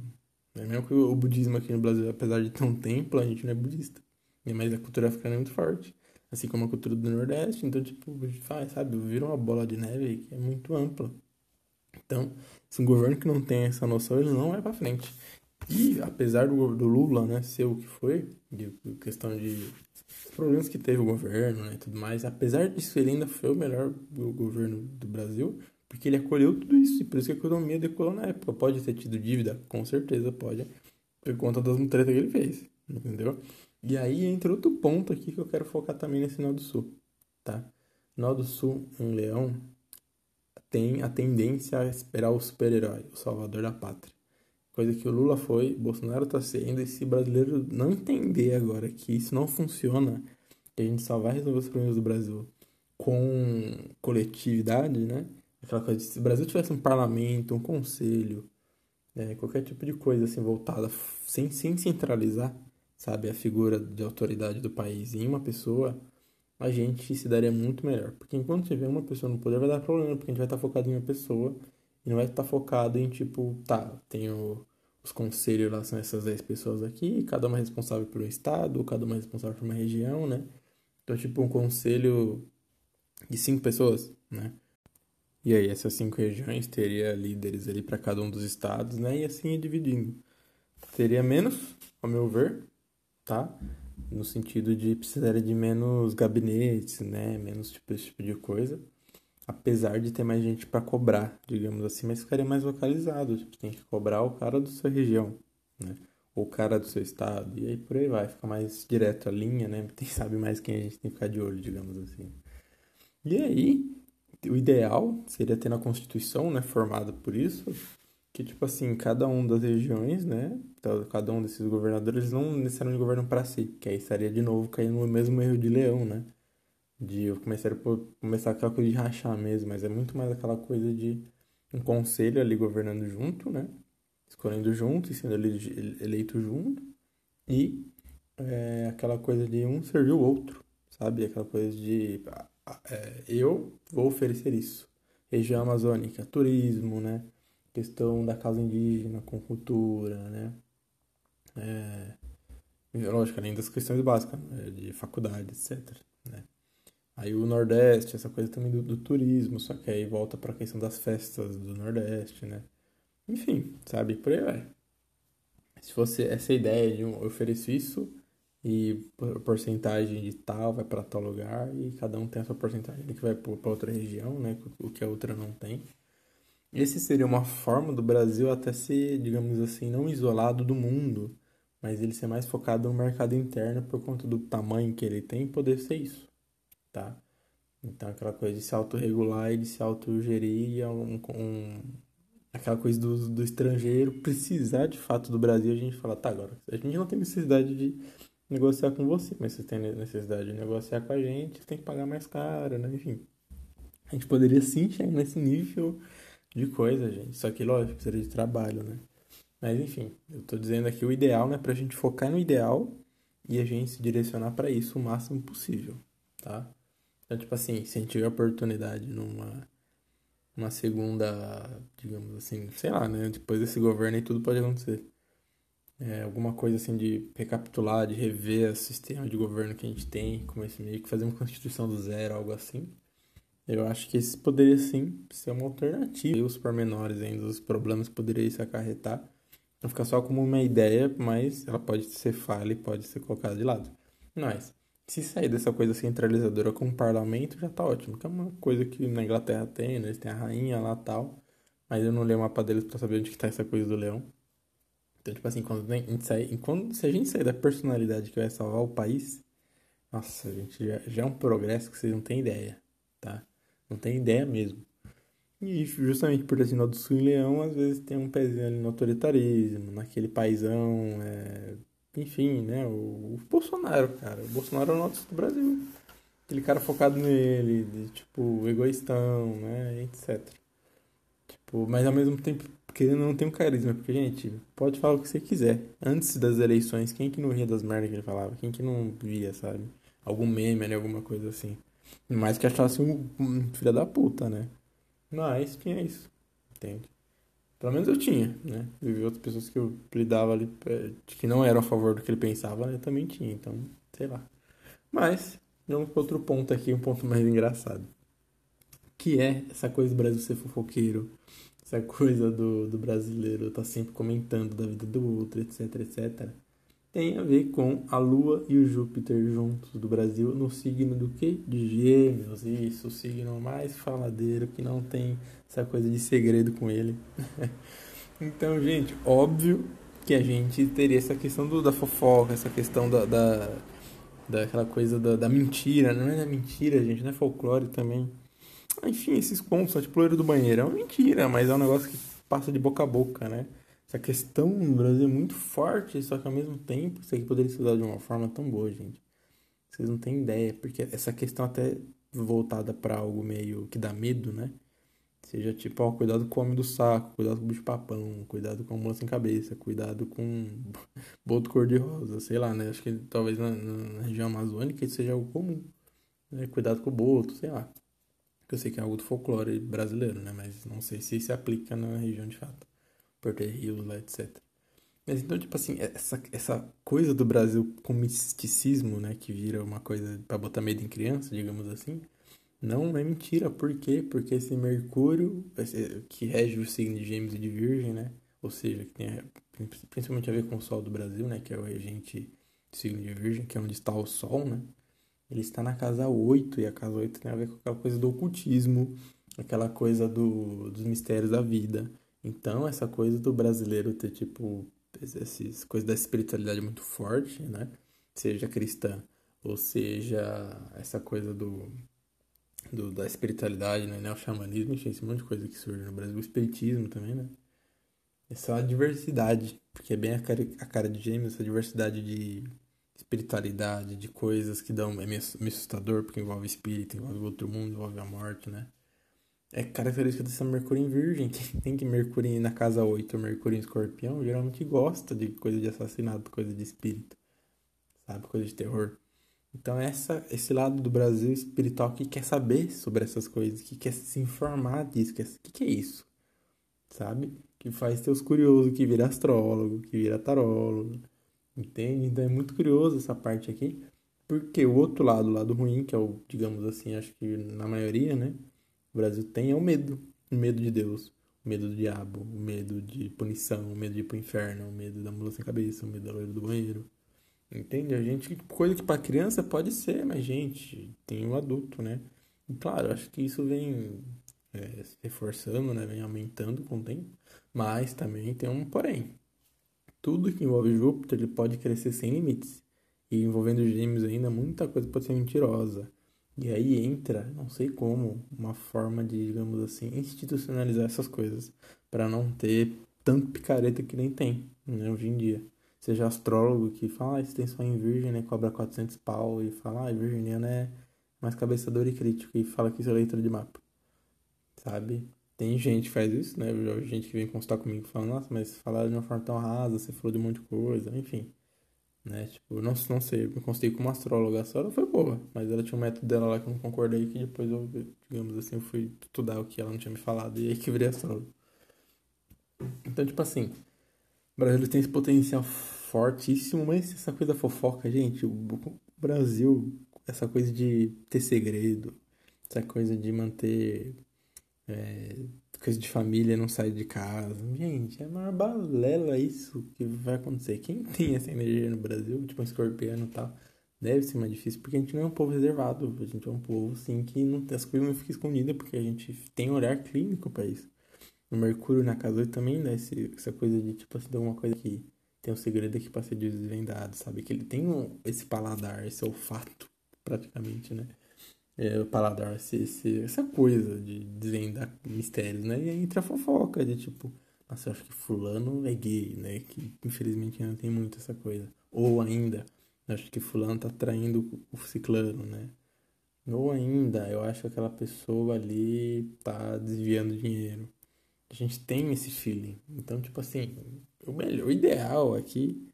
é mesmo que o budismo aqui no Brasil, apesar de ter um templo, a gente não é budista. Mas a cultura africana é muito forte. Assim como a cultura do Nordeste. Então, tipo, faz, sabe? Vira uma bola de neve que é muito ampla. Então, se um governo que não tem essa noção, ele não vai para frente. E apesar do, do Lula, né, ser o que foi, de questão de problemas que teve o governo, né, tudo mais, apesar disso ele ainda foi o melhor governo do Brasil, porque ele acolheu tudo isso, e por isso que a economia decolou na época. Pode ter tido dívida? Com certeza pode, por conta das mutretas que ele fez, entendeu? E aí entra outro ponto aqui que eu quero focar também nesse Nó do Sul, tá? Nó do Sul, em Leão, tem a tendência a esperar o super-herói, o salvador da pátria. Coisa que o Lula foi, Bolsonaro está sendo, e se brasileiro não entender agora que isso não funciona, que a gente só vai resolver os problemas do Brasil com coletividade, né? Aquela coisa de, se o Brasil tivesse um parlamento, um conselho, né? qualquer tipo de coisa assim voltada, sem, sem centralizar, sabe, a figura de autoridade do país em uma pessoa, a gente se daria muito melhor. Porque enquanto tiver uma pessoa no poder, vai dar problema, porque a gente vai estar focado em uma pessoa e não vai estar focado em, tipo, tá, tenho os conselhos lá, são essas 10 pessoas aqui, cada uma responsável por um estado, cada uma responsável por uma região, né? Então, tipo, um conselho de cinco pessoas, né? E aí, essas cinco regiões teria líderes ali para cada um dos estados, né? E assim ia dividindo. Teria menos, ao meu ver, tá? No sentido de precisaria de menos gabinetes, né? Menos tipo, esse tipo de coisa apesar de ter mais gente para cobrar, digamos assim, mas ficaria mais localizado. Tipo, tem que cobrar o cara da sua região, né? Ou o cara do seu estado, e aí por aí vai, fica mais direto a linha, né? Tem sabe mais quem a gente tem que ficar de olho, digamos assim. E aí, o ideal seria ter na Constituição, né, formada por isso, que tipo assim, cada um das regiões, né, cada um desses governadores não necessariamente governam para si, que aí estaria de novo caindo no mesmo erro de Leão, né? de comecei a começar aquela coisa de rachar mesmo, mas é muito mais aquela coisa de um conselho ali governando junto, né? Escolhendo junto e sendo eleito junto. E é, aquela coisa de um servir o outro, sabe? Aquela coisa de é, eu vou oferecer isso. Região amazônica, turismo, né? Questão da casa indígena com cultura, né? É, Lógico, além das questões básicas, né? de faculdade, etc. Né? Aí o Nordeste, essa coisa também do, do turismo, só que aí volta para a questão das festas do Nordeste, né? Enfim, sabe? Por aí vai. Se fosse essa ideia de um, eu ofereço isso e porcentagem de tal vai para tal lugar e cada um tem a sua porcentagem que vai para outra região, né? O que a outra não tem. Esse seria uma forma do Brasil até ser, digamos assim, não isolado do mundo, mas ele ser mais focado no mercado interno por conta do tamanho que ele tem poder ser isso, tá? Então aquela coisa de se autorregular e de se autogerir é um, um, aquela coisa do, do estrangeiro precisar de fato do Brasil, a gente fala, tá, agora, a gente não tem necessidade de negociar com você, mas você tem necessidade de negociar com a gente, você tem que pagar mais caro, né? Enfim. A gente poderia sim chegar nesse nível de coisa, gente. Só que, lógico, precisaria de trabalho, né? Mas, enfim, eu tô dizendo aqui o ideal, né? Pra gente focar no ideal e a gente se direcionar para isso o máximo possível, tá? Então, tipo assim, se a gente tiver oportunidade numa uma segunda, digamos assim, sei lá, né? Depois desse governo aí tudo pode acontecer. É, alguma coisa assim de recapitular, de rever o sistema de governo que a gente tem, como esse meio que fazer uma constituição do zero, algo assim. Eu acho que esse poderia sim ser uma alternativa. E os pormenores ainda, os problemas que poderia se acarretar. Não ficar só como uma ideia, mas ela pode ser falha e pode ser colocada de lado. Mas, se sair dessa coisa centralizadora com o parlamento, já tá ótimo. Que é uma coisa que na Inglaterra tem, né? Eles têm a rainha lá tal. Mas eu não leio o mapa deles pra saber onde que tá essa coisa do leão. Então, tipo assim, quando a gente sair, quando, se a gente sair da personalidade que vai salvar o país, nossa, gente, já, já é um progresso que vocês não têm ideia, tá? Não tem ideia mesmo. E justamente por ter sido do Sul e Leão, às vezes tem um pezinho ali no autoritarismo, naquele paizão, é... enfim, né? O, o, Bolsonaro, cara. O Bolsonaro é o nosso do Brasil. Aquele cara focado nele, de, tipo, egoístão, né? Etc. Tipo, mas ao mesmo tempo, querendo não tem um carisma, porque, gente, pode falar o que você quiser. Antes das eleições, quem que não ria das merdas que ele falava? Quem que não via, sabe? Algum meme ali, alguma coisa assim. Mais que achasse um, um filho da puta, né? Mas tinha isso, entende? Pelo menos eu tinha, né? Eu vi outras pessoas que eu lidava ali, é, que não eram a favor do que ele pensava, né? Eu também tinha, então, sei lá. Mas, vamos para outro ponto aqui, um ponto mais engraçado. Que é essa coisa do Brasil ser fofoqueiro, essa coisa do, do brasileiro tá sempre comentando da vida do outro, etc, etc tem a ver com a Lua e o Júpiter juntos do Brasil no signo do que? De Gêmeos, isso, o signo mais faladeiro que não tem essa coisa de segredo com ele. então, gente, óbvio que a gente teria essa questão do, da fofoca, essa questão da, da daquela coisa da, da, mentira, não é da mentira, gente, não é folclore também. Enfim, esses pontos, tipo loiro do banheiro, é uma mentira, mas é um negócio que passa de boca a boca, né? Essa questão no Brasil é muito forte, só que ao mesmo tempo isso aqui poderia ser usado de uma forma tão boa, gente. Vocês não têm ideia, porque essa questão até voltada para algo meio que dá medo, né? Seja tipo, ó, cuidado com o homem do saco, cuidado com o bicho papão, cuidado com a mula sem cabeça, cuidado com boto cor-de-rosa, sei lá, né? Acho que talvez na, na, região amazônica isso seja algo comum. Né? Cuidado com o boto, sei lá. Eu sei que é algo do folclore brasileiro, né? Mas não sei se se aplica na região de fato. Porter Hills lá, etc. Mas então, tipo assim, essa, essa coisa do Brasil com misticismo, né, que vira uma coisa para botar medo em criança, digamos assim, não é mentira. Por quê? Porque esse Mercúrio, que rege o signo de Gêmeos e de Virgem, né, ou seja, que tem principalmente a ver com o Sol do Brasil, né, que é o regente do signo de Virgem, que é onde está o Sol, né, ele está na casa 8, e a casa 8 tem a ver com aquela coisa do ocultismo, aquela coisa do, dos mistérios da vida. Então, essa coisa do brasileiro ter, tipo, essas coisas da espiritualidade muito forte, né? Seja cristã, ou seja, essa coisa do, do da espiritualidade, né? O xamanismo, enfim, esse monte de coisa que surge no Brasil. O espiritismo também, né? Essa é diversidade, porque é bem a cara, a cara de gêmeos, essa diversidade de espiritualidade, de coisas que dão... É meio, meio assustador, porque envolve espírito, envolve outro mundo, envolve a morte, né? É característica dessa Mercúrio em Virgem. Quem tem que Mercúrio na casa 8 ou Mercúrio em Escorpião geralmente gosta de coisa de assassinato, coisa de espírito, sabe? Coisa de terror. Então, essa, esse lado do Brasil espiritual que quer saber sobre essas coisas, que quer se informar disso, que, que, que é isso, sabe? Que faz teus curiosos, que vira astrólogo, que vira tarólogo, Entende? Então é muito curioso essa parte aqui. Porque o outro lado, o lado ruim, que é o, digamos assim, acho que na maioria, né? O Brasil tem é o medo. O medo de Deus, o medo do diabo, o medo de punição, o medo de ir pro inferno, o medo da mula sem cabeça, o medo da loira do banheiro. Entende? A gente, coisa que para criança pode ser, mas gente, tem o adulto, né? E claro, acho que isso vem é, se reforçando, né? Vem aumentando com o tempo, mas também tem um porém. Tudo que envolve Júpiter, ele pode crescer sem limites. E envolvendo gêmeos ainda, muita coisa pode ser mentirosa. E aí entra, não sei como, uma forma de, digamos assim, institucionalizar essas coisas. para não ter tanto picareta que nem tem, né, hoje em dia seja astrólogo que fala, ah, isso tem só em virgem, né, cobra 400 pau e fala, ah, virginiano é mais cabeçador e crítico e fala que isso é leitura de mapa, sabe? Tem gente que faz isso, né, gente que vem consultar comigo falando, nossa, mas falaram de uma forma tão rasa, você falou de um monte de coisa, enfim, né, tipo, não, não sei, eu consultei como astróloga, a senhora foi boa, mas ela tinha um método dela lá que eu não concordei, que depois eu, digamos assim, eu fui estudar o que ela não tinha me falado e aí que virei astrólogo. Então, tipo assim, o Brasil tem esse potencial fortíssimo, mas essa coisa fofoca, gente, o Brasil, essa coisa de ter segredo, essa coisa de manter é, coisa de família, não sair de casa. Gente, é uma balela isso que vai acontecer. Quem tem essa energia no Brasil, tipo um escorpiano e tal, deve ser mais difícil, porque a gente não é um povo reservado. A gente é um povo, assim, que não, as coisas não ficam escondidas, porque a gente tem olhar clínico para isso. O Mercúrio na casa 8 também dá esse, essa coisa de, tipo assim, alguma coisa que tem um segredo aqui para ser desvendado, sabe? Que ele tem um, esse paladar, esse olfato, praticamente, né? É, o paladar, esse, esse, essa coisa de desvendar mistérios, né? E aí entra a fofoca de tipo, nossa, eu acho que fulano é gay, né? Que infelizmente ainda tem muito essa coisa. Ou ainda, eu acho que fulano tá traindo o ciclano, né? Ou ainda, eu acho que aquela pessoa ali tá desviando dinheiro. A gente tem esse feeling. Então, tipo assim, o melhor, o ideal aqui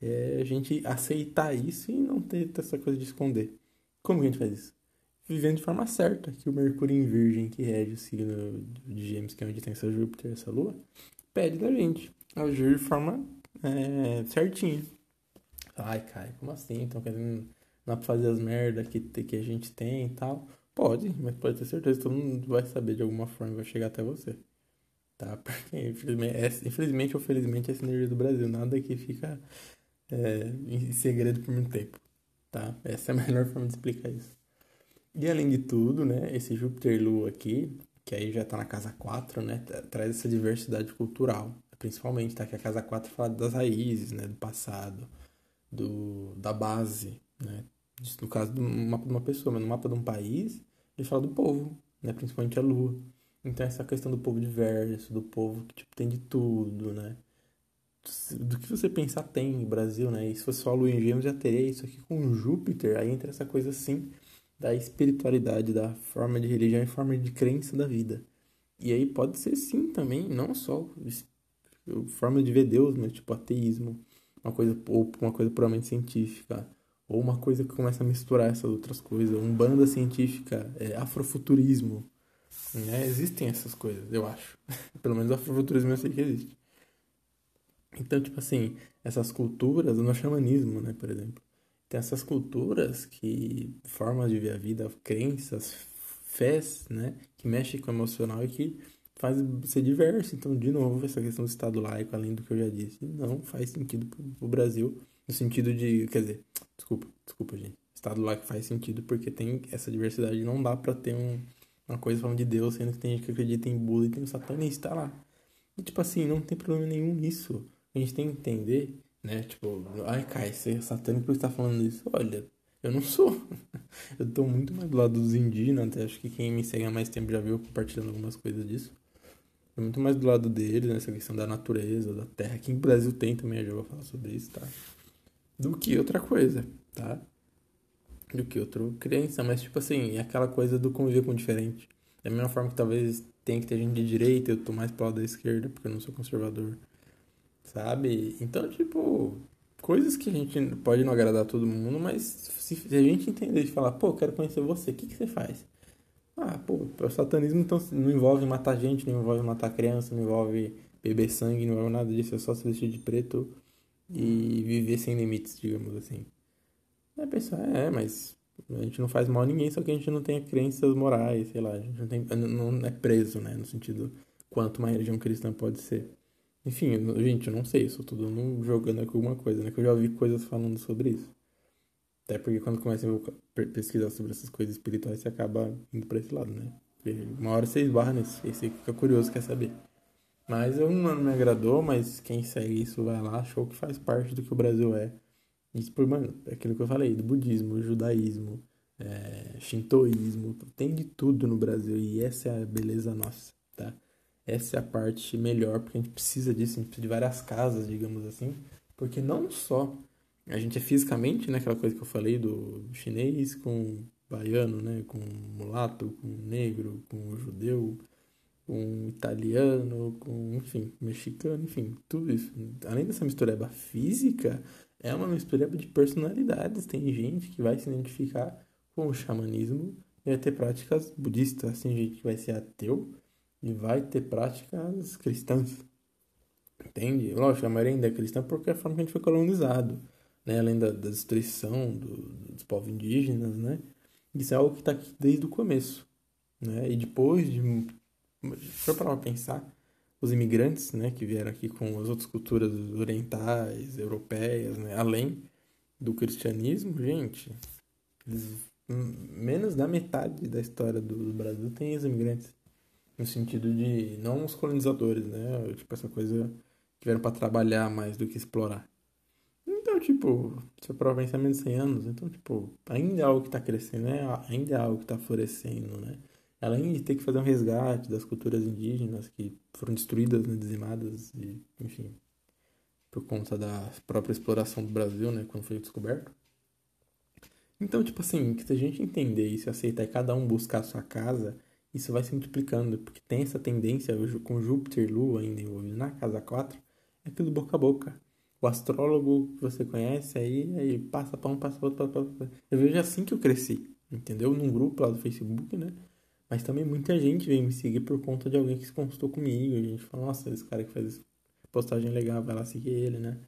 é a gente aceitar isso e não ter essa coisa de esconder. Como que a gente faz isso? Vivendo de forma certa, que o Mercúrio em Virgem, que rege o signo de Gêmeos, que é onde tem essa Júpiter, essa Lua, pede da gente agir de forma é, certinha. Ai, Kai, como assim? Então querendo não pra fazer as merdas que, que a gente tem e tal? Pode, mas pode ter certeza que todo mundo vai saber de alguma forma e vai chegar até você tá? Porque, infelizmente, é, infelizmente ou felizmente, essa energia do Brasil, nada que fica é, em segredo por muito tempo, tá? Essa é a melhor forma de explicar isso. E além de tudo, né, esse Júpiter Lua aqui, que aí já tá na casa 4, né, traz essa diversidade cultural, principalmente, tá? Que a casa 4 fala das raízes, né, do passado, do, da base, né? No caso do mapa de uma pessoa, mas no mapa de um país, ele fala do povo, né, principalmente a Lua. Então essa questão do povo diverso, do povo que tipo, tem de tudo, né? Do que você pensar tem no Brasil, né? E se fosse só a Lua em Gêmeos, já teria isso aqui com Júpiter. Aí entra essa coisa assim da espiritualidade, da forma de religião e forma de crença da vida. E aí pode ser sim também, não só forma de ver Deus, mas tipo ateísmo, uma coisa ou uma coisa puramente científica, ou uma coisa que começa a misturar essas outras coisas, um banda científica, é, afrofuturismo, né? Existem essas coisas, eu acho. Pelo menos afrofuturismo eu sei que existe. Então, tipo assim, essas culturas, no xamanismo, né, por exemplo, tem essas culturas que formas de ver a vida, crenças, fés, né, que mexem com o emocional e que faz ser diverso. Então, de novo, essa questão do Estado laico, além do que eu já disse, não faz sentido pro Brasil, no sentido de, quer dizer, desculpa, desculpa, gente. Estado laico faz sentido porque tem essa diversidade, não dá para ter um uma coisa falando de Deus, sendo que tem gente que acredita em Buda e tem um satanista lá. E tipo assim, não tem problema nenhum nisso. A gente tem que entender, né? Tipo, ai, Kai, você é satânico por estar falando isso. Olha, eu não sou. eu tô muito mais do lado dos indígenas, até acho que quem me segue há mais tempo já viu compartilhando algumas coisas disso. Tô muito mais do lado deles, nessa questão da natureza, da terra. Aqui no Brasil tem também, eu já vou falar sobre isso, tá? Do que outra coisa, tá? do que outro crença, mas tipo assim, é aquela coisa do conviver com o diferente. Da mesma forma que talvez tenha que ter gente de direita, eu tô mais pro lado da esquerda, porque eu não sou conservador. Sabe? Então, tipo, coisas que a gente pode não agradar todo mundo, mas se, a gente entender e falar, pô, quero conhecer você, o que, que você faz? Ah, pô, o satanismo então não envolve matar gente, não envolve matar criança, não envolve beber sangue, não envolve nada disso, é só se vestir de preto e viver sem limites, digamos assim. Aí pensar, é, mas a gente não faz mal a ninguém, só que a gente não tem crenças morais, sei lá, a gente não, tem, não é preso, né, no sentido quanto uma religião cristã pode ser. Enfim, gente, eu não sei, eu só tô dando, jogando aqui alguma coisa, né, que eu já ouvi coisas falando sobre isso. Até porque quando começa a pesquisar sobre essas coisas espirituais, você acaba indo pra esse lado, né? Uma hora você esbarra nisso, e você fica curioso, quer saber. Mas eu não me agradou, mas quem segue isso vai lá, achou que faz parte do que o Brasil é. Isso por, mano, é aquilo que eu falei, do budismo, judaísmo, é, shintoísmo, tem de tudo no Brasil e essa é a beleza nossa, tá? Essa é a parte melhor, porque a gente precisa disso, a gente precisa de várias casas, digamos assim, porque não só a gente é fisicamente, né, aquela coisa que eu falei do chinês com baiano, né, com mulato, com negro, com judeu, com italiano, com, enfim, mexicano, enfim, tudo isso. Além dessa mistureba física, é uma mistureba de personalidades. Tem gente que vai se identificar com o xamanismo e vai ter práticas budistas, tem gente que vai ser ateu e vai ter práticas cristãs. Entende? Lógico, a maioria ainda é cristã porque é a forma que a gente foi colonizado né? além da, da destruição do, dos povos indígenas, né? Isso é algo que está aqui desde o começo, né? E depois de, for para pensar, os imigrantes, né, que vieram aqui com as outras culturas orientais, europeias, né, além do cristianismo, gente, eles, menos da metade da história do Brasil tem os imigrantes no sentido de não os colonizadores, né, tipo essa coisa que vieram para trabalhar mais do que explorar. Então, tipo, se provar pensar menos de 100 anos, então, tipo, ainda é algo que está crescendo, né? ainda é algo que está florescendo, né? Além de ter que fazer um resgate das culturas indígenas que foram destruídas, né, dizimadas, e, enfim, por conta da própria exploração do Brasil, né, quando foi descoberto. Então, tipo assim, que se a gente entender isso e aceitar e cada um buscar a sua casa, isso vai se multiplicando, porque tem essa tendência com Júpiter e Lua ainda na casa 4, é tudo boca a boca o astrólogo que você conhece aí, aí passa para um, passa para outro, passa para outro. Eu vejo assim que eu cresci, entendeu? Num grupo lá do Facebook, né? Mas também muita gente veio me seguir por conta de alguém que se consultou comigo. A gente fala, nossa, esse cara que faz postagem legal, vai lá seguir ele, né?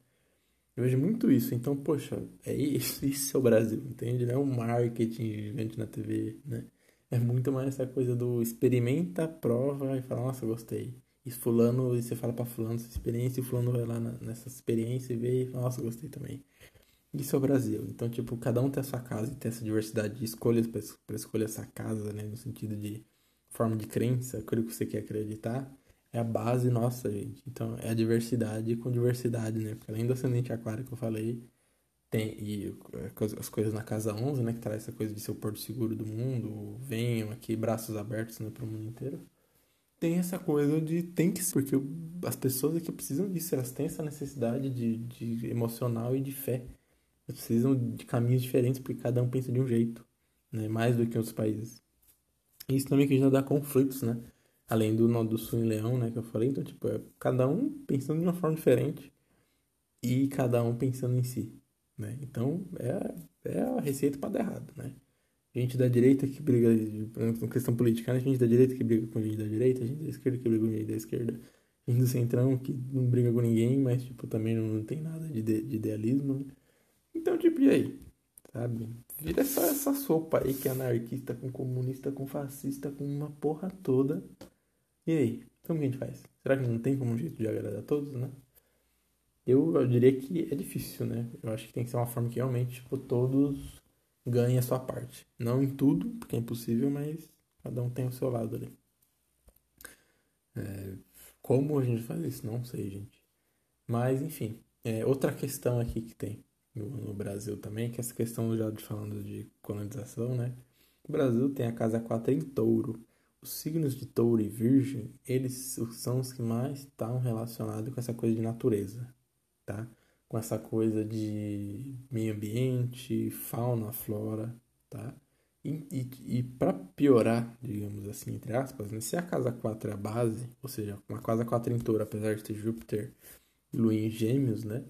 Eu vejo muito isso. Então, poxa, é isso, isso é o Brasil, entende? Não é um marketing gigante na TV, né? É muito mais essa coisa do experimenta, prova e fala, nossa, gostei. E fulano, e você fala pra fulano essa experiência, e fulano vai lá na, nessa experiência e vê e fala, nossa, gostei também. Isso é o Brasil. Então, tipo, cada um tem a sua casa e tem essa diversidade de escolhas para escolher essa casa, né? No sentido de forma de crença, aquilo que você quer acreditar. É a base nossa, gente. Então, é a diversidade com diversidade, né? Porque além do ascendente aquário que eu falei, tem e as coisas na casa 11, né? Que traz essa coisa de ser o porto seguro do mundo. Venham aqui, braços abertos, né? Para o mundo inteiro tem essa coisa de tem que ser, porque as pessoas aqui precisam disso, elas têm essa necessidade de, de emocional e de fé. Elas precisam de caminhos diferentes porque cada um pensa de um jeito, né? Mais do que outros países. E isso também que já dá conflitos, né? Além do do sul em leão, né, que eu falei, então tipo, é cada um pensando de uma forma diferente e cada um pensando em si, né? Então, é é a receita para dar errado, né? gente da direita que briga com questão política, né? gente da direita que briga com gente da direita, gente da esquerda que briga com gente da esquerda, gente do centrão que não briga com ninguém, mas tipo também não, não tem nada de, de idealismo, né? Então, tipo, e aí? Sabe? Vira essa, essa sopa aí que é anarquista com comunista com fascista com uma porra toda. E aí? Como que a gente faz? Será que não tem como um jeito de agradar a todos, né? Eu, eu diria que é difícil, né? Eu acho que tem que ser uma forma que realmente, tipo, todos ganhe a sua parte. Não em tudo, porque é impossível, mas cada um tem o seu lado ali. É, como a gente faz isso? Não sei, gente. Mas, enfim, é, outra questão aqui que tem no, no, Brasil também, que é essa questão já de falando de colonização, né? O Brasil tem a casa 4 em touro. Os signos de touro e virgem, eles são os que mais estão relacionados com essa coisa de natureza, tá? com essa coisa de meio ambiente, fauna, flora, tá? E, e, e para piorar, digamos assim, entre aspas, né? se a casa 4 é a base, ou seja, uma casa 4 em touro, apesar de ter Júpiter e Lua em gêmeos, né?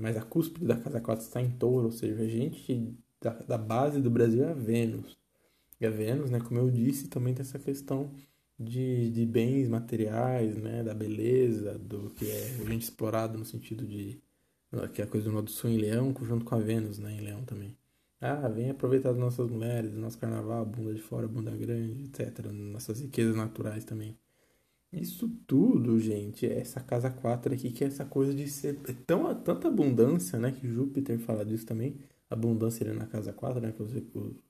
Mas a cúspide da casa 4 está em touro, ou seja, a gente da, da base do Brasil é a Vênus. E a Vênus, né, como eu disse, também tem essa questão de, de bens materiais, né, da beleza, do que é a gente explorado no sentido de que é a coisa do do Sul em Leão, junto com a Vênus, né, em Leão também. Ah, vem aproveitar as nossas mulheres, nosso carnaval, bunda de fora, bunda grande, etc. Nossas riquezas naturais também. Isso tudo, gente, é essa casa 4 aqui, que é essa coisa de ser é tão, tanta abundância, né? Que Júpiter fala disso também. Abundância ali na casa 4, né? Que você, tipo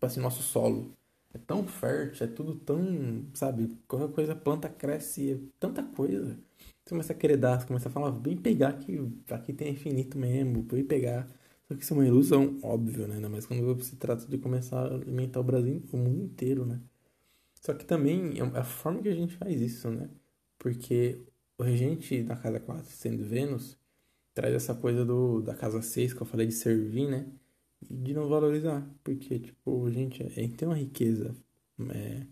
assim, nosso solo é tão fértil, é tudo tão, sabe? Qualquer coisa, planta cresce, é tanta coisa. Você começa a querer dar, você começa a falar, vem pegar que aqui tem infinito mesmo, vem pegar. Só que isso é uma ilusão, óbvio, né? Mas quando se trata de começar a alimentar o Brasil, o mundo inteiro, né? Só que também é a forma que a gente faz isso, né? Porque o regente da casa 4, sendo Vênus, traz essa coisa do, da casa 6 que eu falei de servir, né? De não valorizar. Porque, tipo, gente, a gente tem uma riqueza é,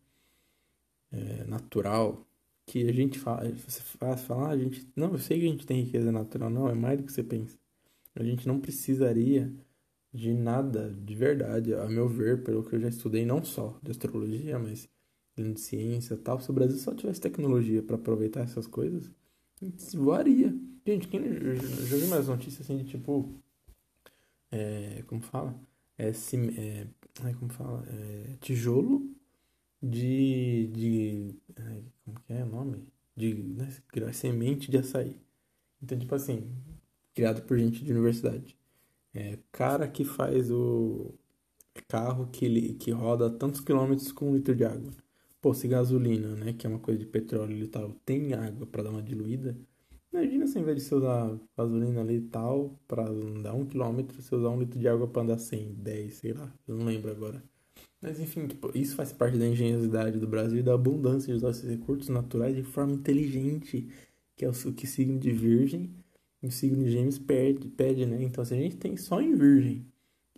é, natural que a gente fala, você faz, fala, ah, a gente, não, eu sei que a gente tem riqueza natural, não, é mais do que você pensa. A gente não precisaria de nada de verdade, a meu ver, pelo que eu já estudei, não só de astrologia, mas de ciência e tal. Se o Brasil só tivesse tecnologia para aproveitar essas coisas, voaria. Gente, quem já viu mais notícias assim de tipo. É, como fala? É, sim, é, como fala? É, tijolo de. de como que é o nome? De né, semente de açaí. Então, tipo assim, criado por gente de universidade. É, cara que faz o carro que, que roda tantos quilômetros com um litro de água. Pô, se gasolina, né, que é uma coisa de petróleo e tal, tem água para dar uma diluída, imagina se ao invés de você usar gasolina ali e tal, para andar um quilômetro, você usar um litro de água para andar 100, 10, sei lá, eu não lembro agora. Mas enfim, tipo, isso faz parte da engenhosidade do Brasil e da abundância de usar esses recursos naturais de forma inteligente, que é o que signo de Virgem o signo de Gêmeos pede, pede, né? Então, se a gente tem Sol em Virgem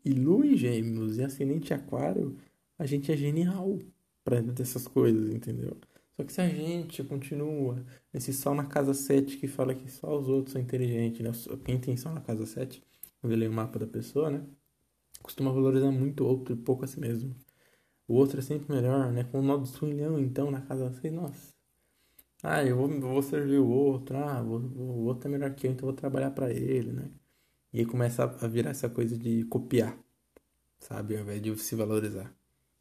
e Lua em Gêmeos e Ascendente Aquário, a gente é genial para dessas coisas, entendeu? Só que se a gente continua nesse Sol na casa 7 que fala que só os outros são inteligentes, né? Quem tem Sol na casa 7, quando lê o mapa da pessoa, né? Costuma valorizar muito o outro e pouco a si mesmo. O outro é sempre melhor, né? Com o nó do Sul em Leão, então, na casa 6, nossa ah, eu vou, vou servir o outro. Ah, vou, o outro é melhor que eu, então vou trabalhar para ele, né? E aí começa a virar essa coisa de copiar, sabe? Ao invés de se valorizar.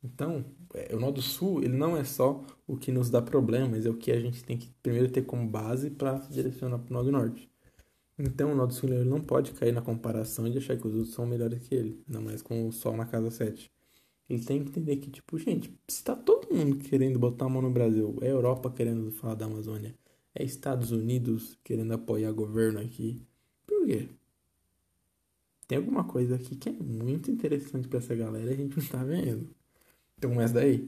Então, é, o nó do sul, ele não é só o que nos dá problemas, é o que a gente tem que primeiro ter como base para se direcionar para o nó do norte. Então, o nó do sul ele não pode cair na comparação de achar que os outros são melhores que ele, ainda mais com o sol na casa 7. Ele tem que entender que, tipo, gente, se tá todo mundo querendo botar a mão no Brasil, é Europa querendo falar da Amazônia, é Estados Unidos querendo apoiar governo aqui, por quê? Tem alguma coisa aqui que é muito interessante para essa galera e a gente não tá vendo. Então começa daí.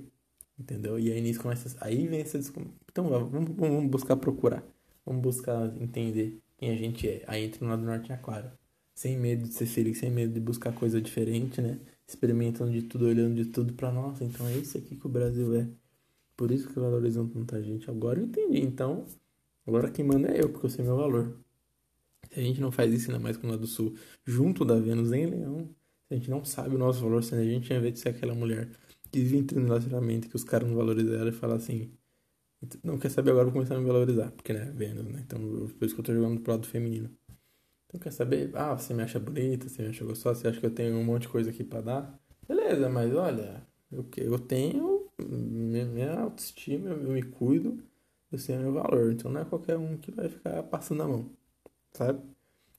Entendeu? E aí nisso começa. Aí vem essa Então vamos, vamos buscar procurar. Vamos buscar entender quem a gente é. Aí entra no lado norte aquário. Sem medo de ser feliz, sem medo de buscar coisa diferente, né? experimentando de tudo, olhando de tudo para nossa, então é isso aqui que o Brasil é. Por isso que valorizam tanta gente. Agora eu entendi. Então, agora quem manda é eu, porque eu sei meu valor. Se a gente não faz isso ainda mais com o do Sul, junto da Vênus em Leão, se a gente não sabe o nosso valor, se a gente, ao invés de ser aquela mulher que entrando no relacionamento, que os caras não valorizam ela e fala assim, não quer saber agora, vou começar a me valorizar, porque né, Vênus, né? Então, por isso que eu tô jogando pro lado feminino. Então quer saber? Ah, você me acha bonita, você me acha gostosa, você acha que eu tenho um monte de coisa aqui para dar? Beleza, mas olha, eu, eu tenho minha autoestima, eu me cuido, eu sei o meu valor. Então não é qualquer um que vai ficar passando a mão, sabe?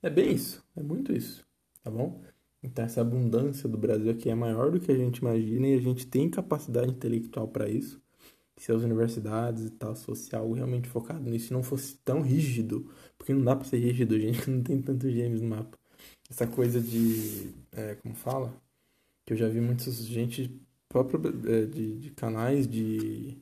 É bem isso, é muito isso, tá bom? Então essa abundância do Brasil aqui é maior do que a gente imagina e a gente tem capacidade intelectual para isso se as universidades e tal algo realmente focado nisso, não fosse tão rígido, porque não dá para ser rígido, gente, não tem tantos gêmeos no mapa. Essa coisa de, é, como fala? Que eu já vi muita gente própria é, de, de canais de,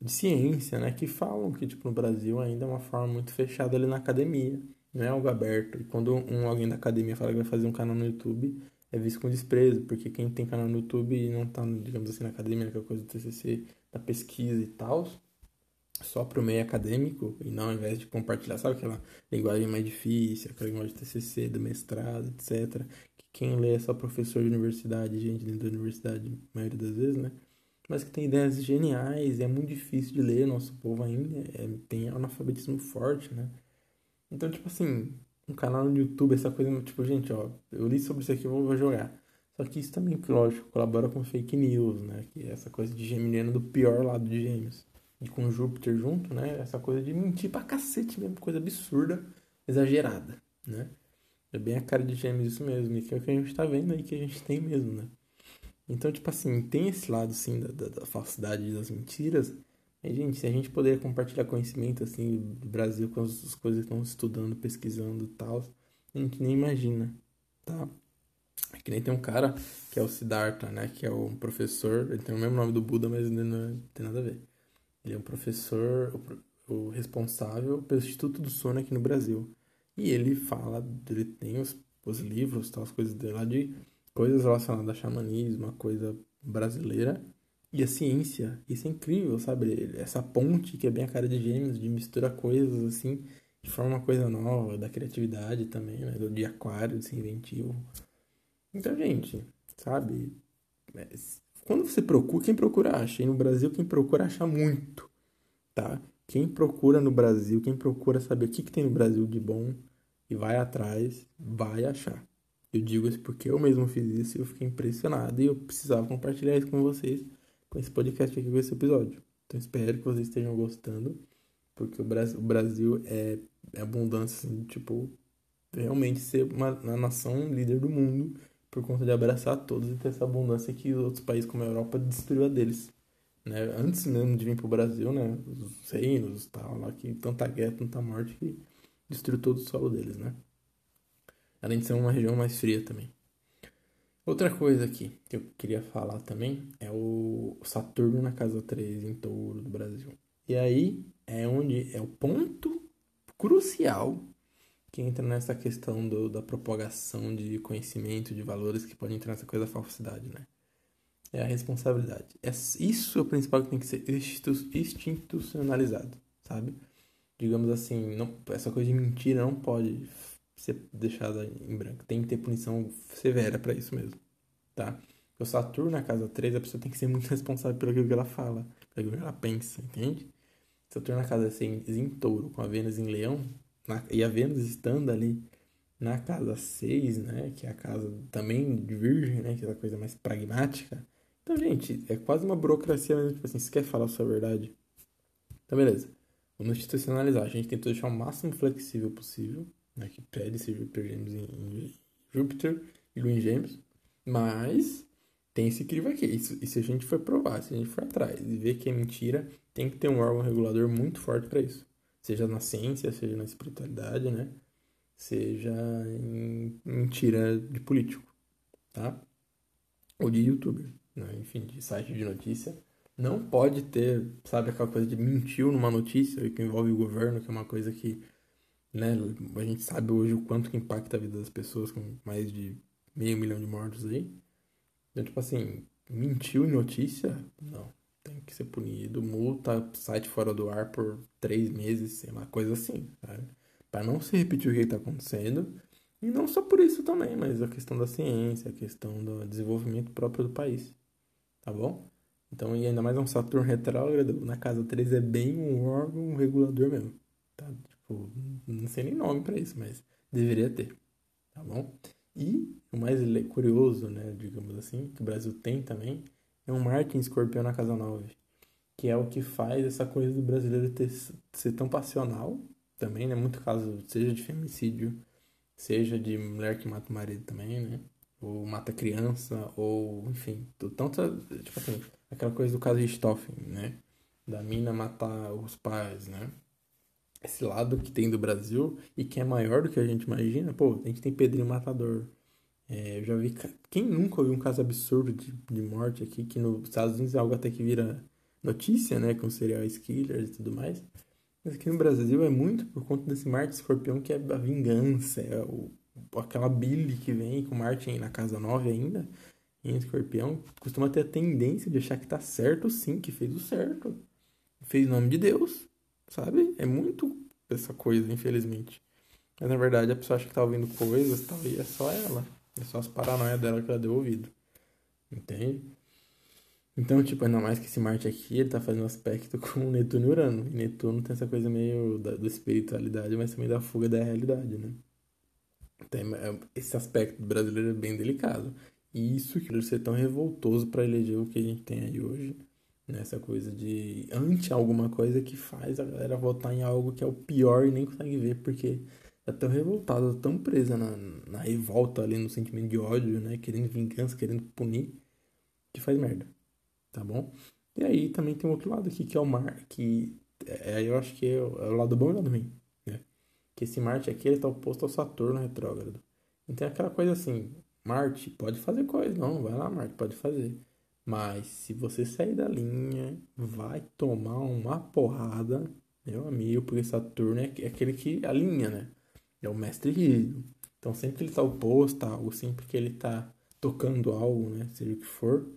de ciência, né, que falam que, tipo, no Brasil ainda é uma forma muito fechada ali na academia, não é algo aberto. E quando um, alguém da academia fala que vai fazer um canal no YouTube, é visto com desprezo, porque quem tem canal no YouTube e não tá, digamos assim, na academia, aquela coisa do TCC, da pesquisa e tal, só para o meio acadêmico, e não ao invés de compartilhar, sabe aquela linguagem mais difícil, aquela linguagem de TCC, do mestrado, etc. Que quem lê é só professor de universidade, gente dentro da universidade, a maioria das vezes, né? Mas que tem ideias geniais, é muito difícil de ler, nosso povo ainda é, tem analfabetismo forte, né? Então, tipo assim, um canal no YouTube, essa coisa, tipo, gente, ó, eu li sobre isso aqui, eu vou jogar. Só que isso também, lógico, colabora com fake news, né? Que é essa coisa de geminiano do pior lado de gêmeos. E com Júpiter junto, né? Essa coisa de mentir pra cacete mesmo, coisa absurda, exagerada, né? É bem a cara de gêmeos isso mesmo, e que é o que a gente tá vendo aí que a gente tem mesmo, né? Então, tipo assim, tem esse lado, assim, da, da, da falsidade das mentiras. E, gente, se a gente puder compartilhar conhecimento, assim, do Brasil com as, as coisas que estão estudando, pesquisando e tal, a gente nem imagina, tá? É que nem tem um cara que é o Siddhartha, né? Que é um professor, ele tem o mesmo nome do Buda, mas ele não tem nada a ver. Ele é um professor, o, responsável pelo Instituto do Sono aqui no Brasil. E ele fala, ele tem os, os livros, tal, as coisas dele lá de coisas relacionadas a xamanismo, coisa brasileira e a ciência. Isso é incrível, sabe? Essa ponte que é bem a cara de gêmeos, de misturar coisas assim, de forma uma coisa nova, da criatividade também, né? Do de aquário, de ser inventivo. Então, gente, sabe? Quando você procura, quem procura acha. E no Brasil, quem procura acha muito, tá? Quem procura no Brasil, quem procura saber o que, que tem no Brasil de bom e vai atrás, vai achar. Eu digo isso porque eu mesmo fiz isso e eu fiquei impressionado e eu precisava compartilhar isso com vocês, com esse podcast aqui, com esse episódio. Então espero que vocês estejam gostando, porque o Brasil, o Brasil é, é abundância, assim, tipo, realmente ser uma, uma nação líder do mundo por conta de abraçar todos e ter essa abundância que outros países como a Europa destruiu a deles. Né? Antes mesmo de vir pro Brasil, né? Os reinos tal, lá que tanta guerra, tanta morte que destruiu todo o solo deles, né? Além de ser uma região mais fria também. Outra coisa aqui que eu queria falar também é o Saturno na casa 3 em touro do Brasil. E aí é onde é o ponto crucial que entra nessa questão do, da propagação de conhecimento, de valores que pode entrar nessa coisa da falsidade, né? É a responsabilidade. É, isso é o principal que tem que ser institucionalizado, sabe? Digamos assim, não, essa coisa de mentira não pode ser deixada em branco. Tem que ter punição severa para isso mesmo, tá? O Saturno na casa 3, a pessoa tem que ser muito responsável pelo que ela fala, pelo que ela pensa, entende? Saturno na casa 6 em touro, com a Vênus em leão, na, e a Vênus estando ali na casa 6, né? Que é a casa também de Virgem, né? Que é a coisa mais pragmática. Então, gente, é quase uma burocracia mesmo. Tipo assim, você quer falar a sua verdade? Então, beleza. Vamos institucionalizar. A gente tentou deixar o máximo flexível possível, né? Que pede esse Júpiter Gêmeos em, em Júpiter e Lua em Gêmeos. Mas tem esse crivo aqui. Isso, e se a gente for provar, se a gente for atrás e ver que é mentira, tem que ter um órgão regulador muito forte para isso seja na ciência, seja na espiritualidade, né? Seja em mentira de político, tá? Ou de youtuber, né? enfim, de site de notícia. Não pode ter, sabe, aquela coisa de mentiu numa notícia que envolve o governo, que é uma coisa que, né, a gente sabe hoje o quanto que impacta a vida das pessoas com mais de meio milhão de mortos aí. Então, tipo assim, mentiu em notícia? Não tem que ser punido, multa, site fora do ar por três meses, sei lá, coisa assim, sabe? Para não se repetir o que está acontecendo. E não só por isso também, mas a questão da ciência, a questão do desenvolvimento próprio do país. Tá bom? Então, e ainda mais um Saturno retrógrado na casa 3 é bem um órgão regulador mesmo. Tá? Tipo, não sei nem nome para isso, mas deveria ter. Tá bom? E o mais curioso, né, digamos assim, que o Brasil tem também, é um Marte em escorpião na casa 9. Que é o que faz essa coisa do brasileiro ter, ser tão passional também, né? Muito caso, seja de femicídio, seja de mulher que mata o marido também, né? Ou mata criança, ou enfim, tanto, tipo assim, aquela coisa do caso de Stoffen, né? Da mina matar os pais, né? Esse lado que tem do Brasil e que é maior do que a gente imagina, pô, a gente tem Pedrinho Matador, é, eu já vi. Quem nunca ouviu um caso absurdo de, de morte aqui, que nos Estados Unidos é algo até que vira notícia, né? Com serial killers e tudo mais. Mas aqui no Brasil é muito por conta desse Marte Escorpião que é a vingança, é o, aquela Billy que vem com Marte na casa 9 ainda, em Escorpião, costuma ter a tendência de achar que tá certo sim, que fez o certo. Fez o nome de Deus, sabe? É muito essa coisa, infelizmente. Mas na verdade a pessoa acha que tá ouvindo coisas tal, e é só ela. É só as paranoias dela que ela deu ouvido. Entende? Então, tipo, ainda mais que esse Marte aqui, ele tá fazendo aspecto com Netuno e Urano. E Netuno tem essa coisa meio da, da espiritualidade, mas também da fuga da realidade, né? é, esse aspecto brasileiro é bem delicado. E isso que ser tão revoltoso para eleger o que a gente tem aí hoje. Nessa coisa de anti alguma coisa que faz a galera votar em algo que é o pior e nem consegue ver porque tá tão revoltada, tão presa na, na revolta ali, no sentimento de ódio, né? Querendo vingança, querendo punir, que faz merda. Tá bom? E aí também tem outro lado aqui que é o mar, que é, eu acho que é é o lado bom e o lado ruim. Né? Que esse Marte aqui ele tá oposto ao Saturno retrógrado. Então é aquela coisa assim, Marte pode fazer coisa, não, vai lá, Marte, pode fazer. Mas se você sair da linha, vai tomar uma porrada, meu amigo, porque Saturno é aquele que alinha, né? É o mestre rígido. Então sempre que ele está oposto a algo, sempre que ele está tocando algo, né? Seja o que for,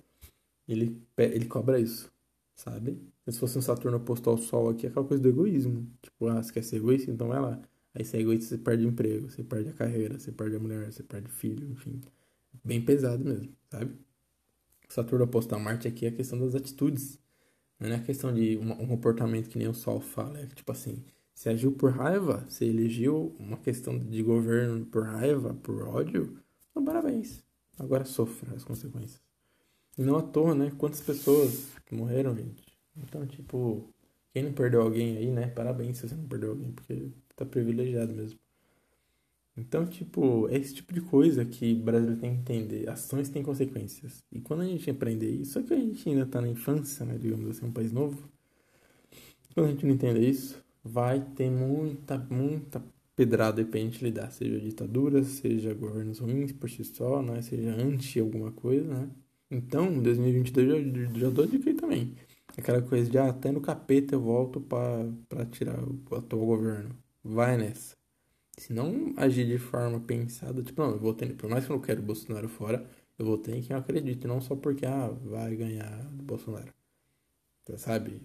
ele, ele cobra isso, sabe? Se fosse um Saturno oposto ao Sol aqui, é aquela coisa do egoísmo. Tipo, ah, você quer ser egoísta? Então vai lá. Aí você é egoísta, você perde emprego, você perde a carreira, você perde a mulher, você perde filho, enfim. Bem pesado mesmo, sabe? Saturno oposto a Marte aqui é a questão das atitudes. Não é a questão de um, comportamento que nem o Sol fala. É tipo assim, você agiu por raiva, você elegeu uma questão de governo por raiva, por ódio, então parabéns. Agora sofra as consequências. E não à toa, né? Quantas pessoas morreram, gente? Então, tipo, quem não perdeu alguém aí, né? Parabéns se você não perdeu alguém, porque tá privilegiado mesmo. Então, tipo, é esse tipo de coisa que o brasileiro tem que entender. Ações têm consequências. E quando a gente aprender isso, só que a gente ainda tá na infância, né? Digamos assim, um país novo. Quando a gente não entender isso, vai ter muita, muita pedrada pra gente lidar. Seja ditadura, seja governos ruins por si só, né? Seja anti alguma coisa, né? Então, em 2022 já, já dou dica aí também. Aquela coisa de, ah, até no capeta eu volto para tirar o atual governo. Vai nessa. Se não agir de forma pensada, tipo, não, eu vou ter, por mais que eu não quero o Bolsonaro fora, eu vou ter quem eu acredito, não só porque, ah, vai ganhar do Bolsonaro. Você sabe?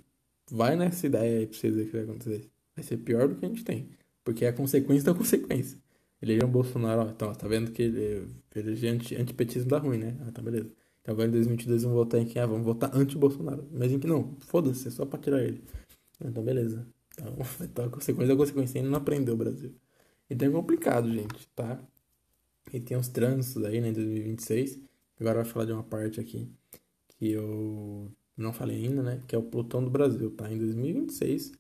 Vai nessa ideia aí pra vocês ver o que vai acontecer. Vai ser pior do que a gente tem. Porque é a consequência da consequência. Eleger um Bolsonaro, ó, então, tá vendo que ele, eleger anti, antipetismo dá ruim, né? Ah, tá beleza. Então agora em 2022 vamos votar em quem? Ah, vamos votar anti-Bolsonaro. Mas em que não, foda-se, é só pra tirar ele. Então beleza. Então, então a consequência da consequência ainda não aprendeu o Brasil. Então é complicado, gente, tá? E tem uns trânsitos aí, né, em 2026. Agora vou falar de uma parte aqui que eu não falei ainda, né? Que é o Plutão do Brasil, tá? Em 2026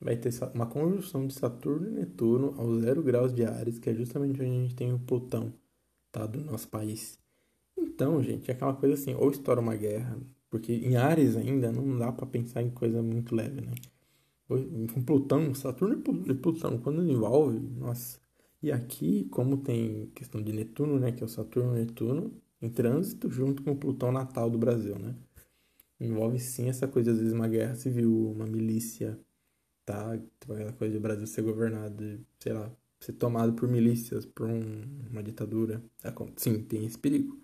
vai ter uma conjunção de Saturno e Netuno aos zero graus de Ares, que é justamente onde a gente tem o Plutão, tá? Do nosso país. Então, gente, é aquela coisa assim, ou estoura uma guerra, porque em Ares ainda não dá para pensar em coisa muito leve, né? Com Plutão, Saturno e Plutão, quando envolve, nossa. E aqui, como tem questão de Netuno, né, que é o Saturno e Netuno, em trânsito junto com o Plutão natal do Brasil, né? Envolve sim essa coisa, às vezes, uma guerra civil, uma milícia, tá? Aquela coisa do Brasil ser governado, sei lá, ser tomado por milícias, por um, uma ditadura. Sim, tem esse perigo.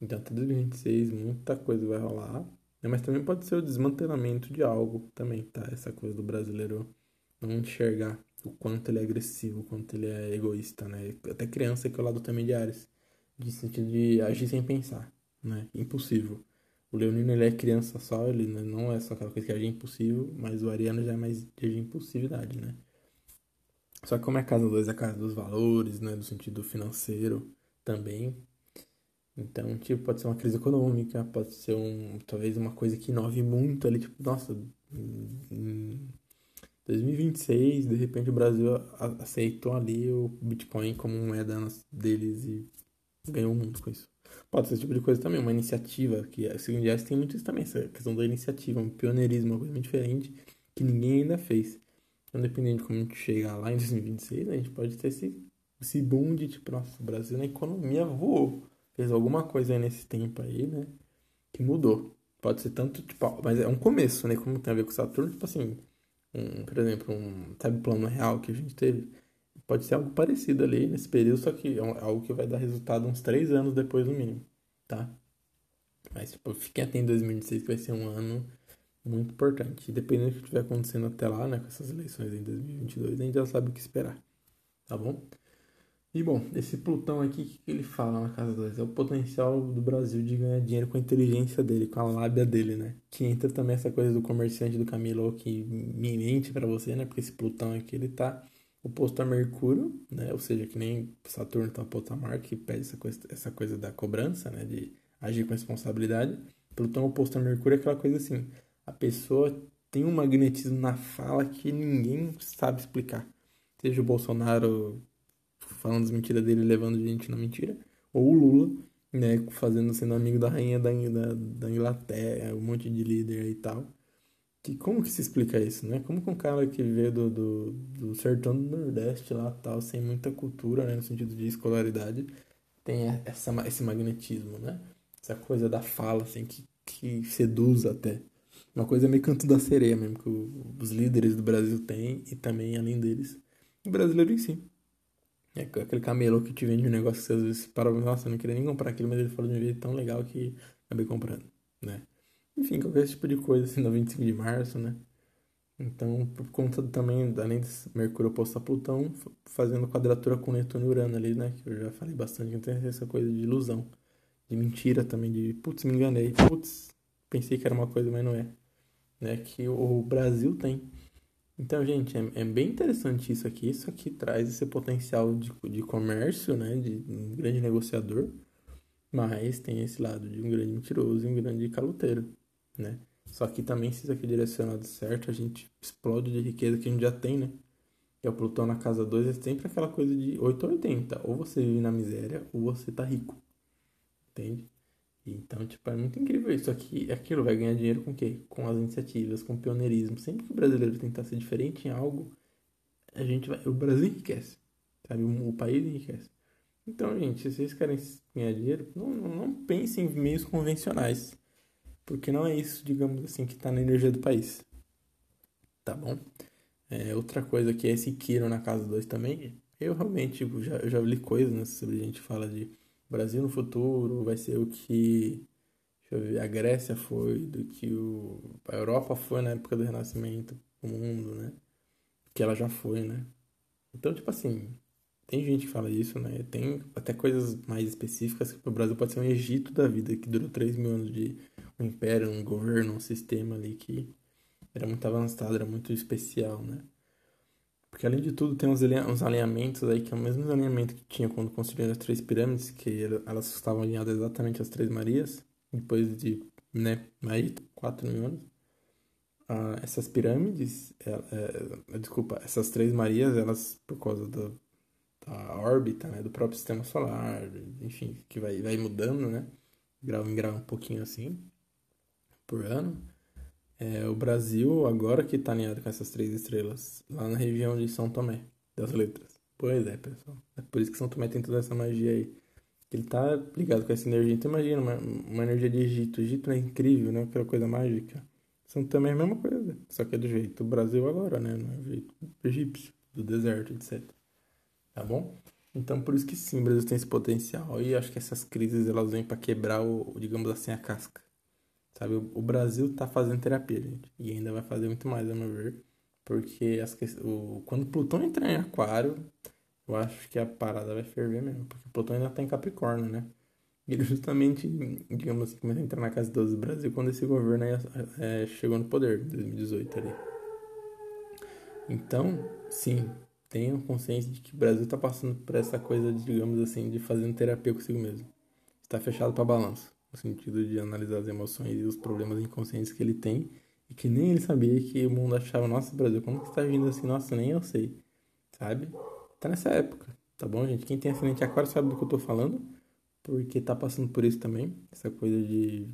Então, até 2026, muita coisa vai rolar. Né? Mas também pode ser o desmantelamento de algo também, tá? Essa coisa do brasileiro não enxergar o quanto ele é agressivo, o quanto ele é egoísta, né? Até criança que é o lado também de Ares. De sentido de agir sem pensar, né? Impossível. O Leonino, ele é criança só, ele não é só aquela coisa que agir impossível, mas o Ariano já é mais de impulsividade, né? Só que como é a casa 2, é a casa dos valores, né? Do sentido financeiro também, então, tipo, pode ser uma crise econômica, pode ser um, talvez uma coisa que inove muito ali, tipo, nossa, em 2026, de repente o Brasil aceitou ali o Bitcoin como moeda deles e ganhou o mundo com isso. Pode ser esse tipo de coisa também, uma iniciativa, que Segundo Jazz tem muito isso também, essa questão da iniciativa, um pioneirismo, uma coisa muito diferente que ninguém ainda fez. Então, dependendo de como a gente chegar lá em 2026, a gente pode ter esse, esse boom de, tipo, nossa, o Brasil na economia voou fez alguma coisa nesse tempo aí, né? Que mudou. Pode ser tanto, tipo, mas é um começo, né? Como tem a ver com Saturno, tipo assim, um, por exemplo, um sabe, plano real que a gente teve. Pode ser algo parecido ali nesse período, só que é algo que vai dar resultado uns três anos depois no mínimo, tá? Mas, tipo, fiquem atentos em 2016 que vai ser um ano muito importante. E dependendo do que estiver acontecendo até lá, né, com essas eleições em 2022, a gente já sabe o que esperar, tá bom? E bom, esse Plutão aqui, o que, ele fala na casa 2? É o potencial do Brasil de ganhar dinheiro com a inteligência dele, com a lábia dele, né? Que entra também essa coisa do comerciante do Camilo que me mente para você, né? Porque esse Plutão aqui, ele tá oposto a Mercúrio, né? Ou seja, que nem Saturno está oposto a Marte, que pede essa coisa, essa coisa da cobrança, né? De agir com responsabilidade. Plutão oposto a Mercúrio é aquela coisa assim, a pessoa tem um magnetismo na fala que ninguém sabe explicar. Seja o Bolsonaro falando as mentiras dele, levando gente na mentira, ou o Lula, né, fazendo sendo amigo da rainha da, da, da Inglaterra, um monte de líder e tal. Que como que se explica isso, né? Como que um cara que veio do, do, do sertão do Nordeste lá tal, sem muita cultura, né, no sentido de escolaridade, tem essa, esse magnetismo, né? Essa coisa da fala, assim, que, que seduz até. Uma coisa meio canto da sereia mesmo, que os líderes do Brasil têm, e também, além deles, o brasileiro em si. É aquele camelô que te vende um negócio que você às vezes para, nossa, eu não queria nem comprar aquilo, mas ele falou de um jeito tão legal que acabei comprando, né? Enfim, qualquer tipo de coisa assim no 25 de março, né? Então, por conta também, além de Mercúrio oposto a Plutão, fazendo quadratura com Netuno e Urano ali, né? Que eu já falei bastante, que tem essa coisa de ilusão, de mentira também, de putz, me enganei, putz, pensei que era uma coisa, mas não é. Né? Que o Brasil tem. Então, gente, é, é, bem interessante isso aqui. Isso aqui traz esse potencial de, de comércio, né? De um grande negociador. Mas tem esse lado de um grande mentiroso e um grande caloteiro, né? Só que também, se isso aqui é direcionado certo, a gente explode de riqueza que a gente já tem, né? Que é o Plutão na casa 2, é sempre aquela coisa de 8 a 80. Ou você vive na miséria, ou você tá rico. Entende? Então, tipo, é muito incrível isso aqui. Aquilo vai ganhar dinheiro com o quê? Com as iniciativas, com o pioneirismo. Sempre que o brasileiro tentar ser diferente em algo, a gente vai. O Brasil enriquece. Sabe? O, o país enriquece. Então, gente, se vocês querem ganhar dinheiro, não, não, não pensem em meios convencionais. Porque não é isso, digamos assim, que está na energia do país. Tá bom? É, outra coisa que é esse Kiro na casa 2 também. Eu realmente tipo, já, eu já li coisas né, sobre a gente fala de Brasil no futuro vai ser o que ver, a Grécia foi, do que o, a Europa foi na época do Renascimento, o mundo, né? Que ela já foi, né? Então, tipo assim, tem gente que fala isso, né? Tem até coisas mais específicas que o Brasil pode ser um Egito da vida, que durou 3 mil anos de um império, um governo, um sistema ali que era muito avançado, era muito especial, né? Porque além de tudo tem uns, uns alinhamentos aí que é o mesmo alinhamento que tinha quando construíram as três pirâmides, que elas estavam alinhadas exatamente às três Marias, depois de, né, aí, quatro mil anos. Ah, essas pirâmides, é, é, desculpa, essas três Marias, elas, por causa do, da órbita, né, do próprio sistema solar, enfim, que vai, vai mudando, né, grau em grau um pouquinho assim, por ano, é, o Brasil, agora que está alinhado com essas três estrelas, lá na região de São Tomé, das letras. Pois é, pessoal. É por isso que São Tomé tem toda essa magia aí. Ele tá ligado com essa energia. Então imagina, uma, uma energia de Egito. Egito é incrível, né? Aquela coisa mágica. São Tomé é a mesma coisa. Só que é do jeito do Brasil agora, né? Não é do jeito egípcio, do deserto, etc. Tá bom? Então por isso que sim, o Brasil tem esse potencial. E acho que essas crises elas vêm para quebrar o, digamos assim, a casca Sabe, o, Brasil tá fazendo terapia, gente. E ainda vai fazer muito mais, a meu ver. Porque as, o, quando Plutão entrar em aquário, eu acho que a parada vai ferver mesmo. Porque Plutão ainda tá em Capricórnio, né? Ele justamente, digamos assim, começou a entrar na casa 12 do Brasil quando esse governo aí, é, chegou no poder, em 2018 ali. Então, sim, tenham consciência de que o Brasil está passando por essa coisa, digamos assim, de fazendo terapia consigo mesmo. Está fechado para balanço no sentido de analisar as emoções e os problemas inconscientes que ele tem e que nem ele sabia que o mundo achava, nossa, Brasil, como que está vindo assim? Nossa, nem eu sei, sabe? Tá nessa época, tá bom, gente? Quem tem acidente aquário sabe do que eu tô falando, porque tá passando por isso também, essa coisa de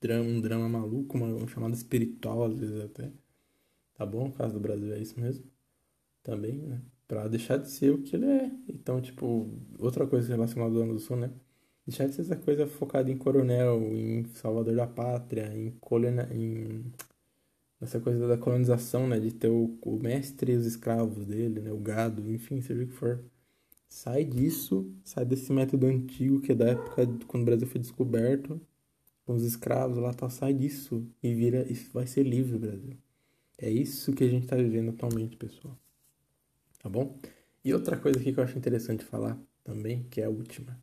drama, um drama maluco, uma, uma chamada espiritual às vezes até, tá bom? No caso do Brasil é isso mesmo, também, né? Pra deixar de ser o que ele é. Então, tipo, outra coisa relacionada ao ano do Sul, né? Deixar de ser essa coisa focada em coronel, em salvador da pátria, em, colina, em essa coisa da colonização, né? De ter o, o mestre e os escravos dele, né? O gado, enfim, seja o que for. Sai disso, sai desse método antigo que é da época quando o Brasil foi descoberto, com os escravos lá tal, sai disso e vira, e vai ser livre o Brasil. É isso que a gente está vivendo atualmente, pessoal. Tá bom? E outra coisa aqui que eu acho interessante falar também, que é a última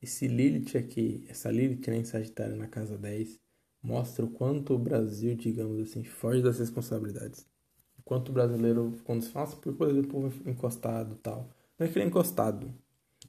esse Lilith aqui, essa Lilith né, em Sagitário na casa 10, mostra o quanto o Brasil, digamos assim, foge das responsabilidades. quanto o brasileiro, quando se fala, por exemplo, o povo encostado tal. Não é que ele é encostado,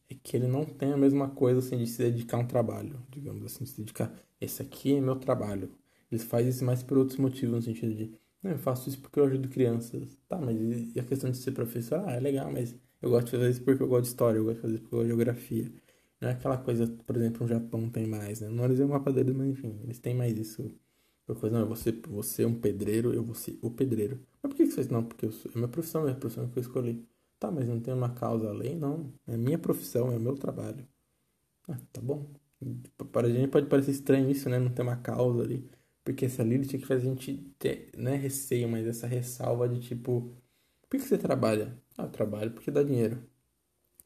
é que ele não tem a mesma coisa assim de se dedicar a um trabalho, digamos assim, de se dedicar, esse aqui é meu trabalho. Ele faz isso mais por outros motivos, no sentido de, não, eu faço isso porque eu ajudo crianças. Tá, mas e a questão de ser professor? Ah, é legal, mas eu gosto de fazer isso porque eu gosto de história, eu gosto de fazer isso porque eu gosto de geografia. Não é aquela coisa, por exemplo, no Japão tem mais, né? Não é o mapa deles, mas enfim, eles têm mais isso. Coisa, não, você, você é um pedreiro, eu vou ser o pedreiro. Mas por que, que você não? Porque eu sou, é minha profissão, é a profissão que eu escolhi. Tá, mas não tem uma causa além? Não. É minha profissão, é o meu trabalho. Ah, tá bom. Para a gente pode parecer estranho isso, né? Não ter uma causa ali. Porque essa Lilith que faz a gente ter, não é receio, mas essa ressalva de tipo, por que você trabalha? Ah, eu trabalho porque dá dinheiro.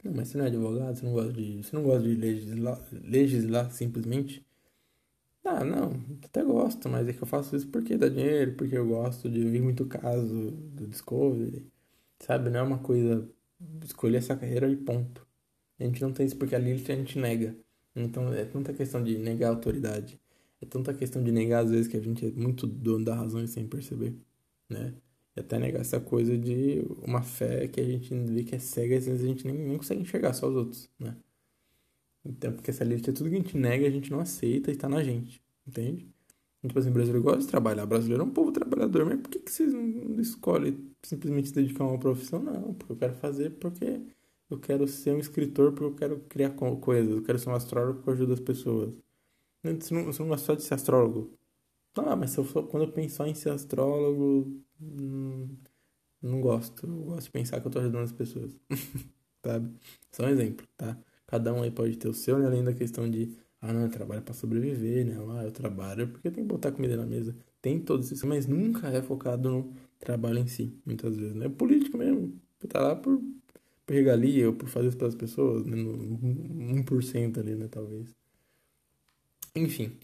Não, mas você não é advogado, você não gosta de, você não gosta de legislar, legislar simplesmente? Ah, não, até gosto, mas é que eu faço isso porque dá dinheiro, porque eu gosto de ouvir muito caso do Discovery, sabe? Não é uma coisa escolher essa carreira e ponto. A gente não tem isso porque a Lilith a gente nega. Então é tanta questão de negar a autoridade. É tanta questão de negar, às vezes, que a gente é muito dono da razão e sem perceber, né? E até negar essa coisa de uma fé que a gente vê que é cega, às vezes a gente nem, nem consegue enxergar, só os outros, né? Então, porque essa lista é tudo que a gente nega, a gente não aceita e tá na gente, entende? Tipo assim, o brasileiro gosta de trabalhar, o brasileiro é um povo trabalhador, mas por que, que vocês não escolhem simplesmente se dedicar a uma profissão? Não, porque eu quero fazer porque eu quero ser um escritor, porque eu quero criar coisas, eu quero ser um astrólogo porque eu ajudo as pessoas. Você não, você não gosta só de ser astrólogo? Ah, mas eu quando eu pensar em ser astrólogo, hum, não gosto. Eu gosto de pensar que eu tô ajudando as pessoas. Sabe? Só um exemplo, tá? Cada um aí pode ter o seu, né? Além da questão de, ah, não, eu trabalho para sobreviver, né? Ah, eu trabalho porque tem que botar comida na mesa. Tem todos esses, mas nunca é focado no trabalho em si, muitas vezes, né? Político mesmo. Tá lá por, por regalia ou por fazer isso pelas pessoas, né? No 1% ali, né? Talvez. Enfim.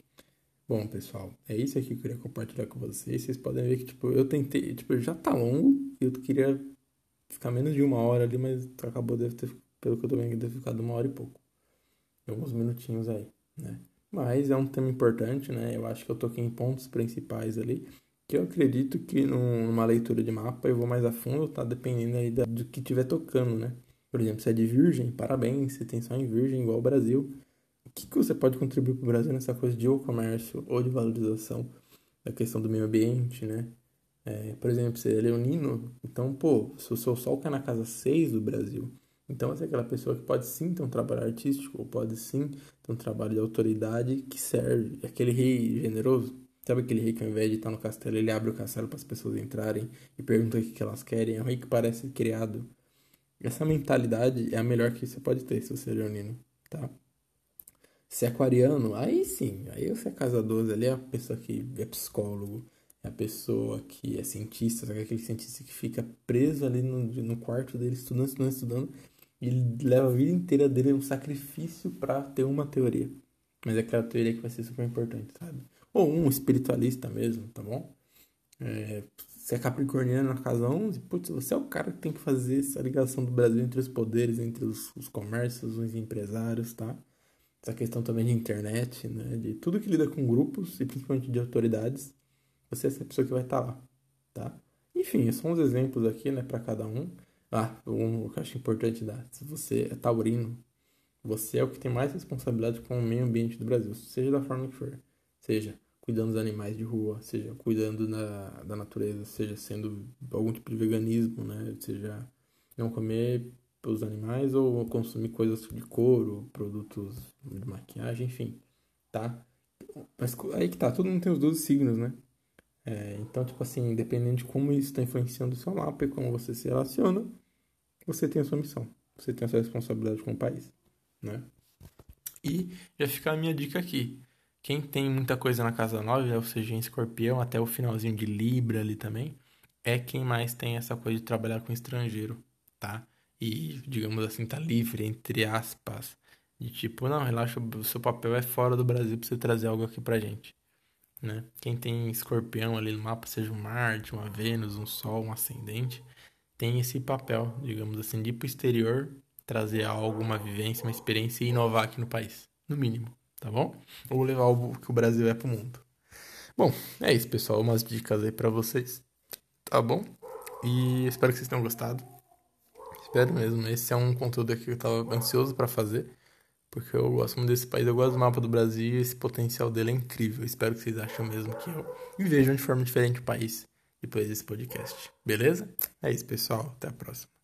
Bom, pessoal, é isso aqui que eu queria compartilhar com vocês. Vocês podem ver que, tipo, eu tentei, tipo, já tá longo. Eu queria ficar menos de uma hora ali, mas acabou, deve ter, pelo que eu tô vendo, deve ter ficado uma hora e pouco. Alguns minutinhos aí, né? Mas é um tema importante, né? Eu acho que eu toquei em pontos principais ali. Que eu acredito que numa leitura de mapa eu vou mais a fundo, tá? Dependendo aí do que tiver tocando, né? Por exemplo, se é de virgem, parabéns. Se tem só em virgem, igual o Brasil que, que você pode contribuir para o Brasil nessa coisa de ou comércio ou de valorização da questão do meio ambiente, né? É, por exemplo, você é leonino, então, pô, se o seu sol cai na casa 6 do Brasil, então você é aquela pessoa que pode sim ter um trabalho artístico, ou pode sim ter um trabalho de autoridade que serve. Aquele rei generoso, sabe aquele rei que ao invés de estar no castelo, ele abre o castelo para as pessoas entrarem e pergunta o que elas querem, é um rei que parece criado. Essa mentalidade é a melhor que você pode ter se você é leonino, tá? Se é aquariano, aí sim, aí você é casa 12 ali, é a pessoa que é psicólogo, é a pessoa que é cientista, sabe aquele cientista que fica preso ali no, no quarto dele, estudando, estudando, estudando, e leva a vida inteira dele um sacrifício para ter uma teoria. Mas é aquela teoria que vai ser super importante, sabe? Ou um espiritualista mesmo, tá bom? É, se é capricorniano na casa 11, putz, você é o cara que tem que fazer essa ligação do Brasil entre os poderes, entre os, os comércios, os empresários, tá? Essa questão também de internet, né? De tudo que lida com grupos e principalmente de autoridades, você é essa pessoa que vai estar tá lá, tá? Enfim, são uns exemplos aqui, né, para cada um. Ah, um que eu acho importante dar. Se você é taurino, você é o que tem mais responsabilidade com o meio ambiente do Brasil, seja da forma que for. Seja cuidando dos animais de rua, seja cuidando da, da natureza, seja sendo algum tipo de veganismo, né? Seja não comer pelos animais ou consumir coisas de couro, produtos de maquiagem, enfim, tá? Mas aí que tá, todo mundo tem os 12 signos, né? É, então, tipo assim, dependendo de como isso está influenciando o seu mapa e como você se relaciona, você tem a sua missão, você tem a sua responsabilidade com o país, né? E já fica a minha dica aqui. Quem tem muita coisa na casa 9, ou seja, em escorpião, até o finalzinho de Libra ali também, é quem mais tem essa coisa de trabalhar com estrangeiro, tá? E, digamos assim, tá livre, entre aspas, de tipo, não, relaxa, o seu papel é fora do Brasil pra você trazer algo aqui pra gente, né? Quem tem escorpião ali no mapa, seja um Marte, uma Vênus, um Sol, um ascendente, tem esse papel, digamos assim, de ir pro exterior, trazer algo, uma vivência, uma experiência e inovar aqui no país, no mínimo, tá bom? Ou levar o que o Brasil é pro mundo. Bom, é isso, pessoal, umas dicas aí para vocês, tá bom? E espero que vocês tenham gostado. Espero mesmo. Esse é um conteúdo aqui que eu tava ansioso para fazer. Porque eu gosto muito desse país, eu gosto do mapa do Brasil e esse potencial dele é incrível. Espero que vocês achem mesmo que eu. E vejam de forma diferente o país depois desse podcast. Beleza? É isso, pessoal. Até a próxima.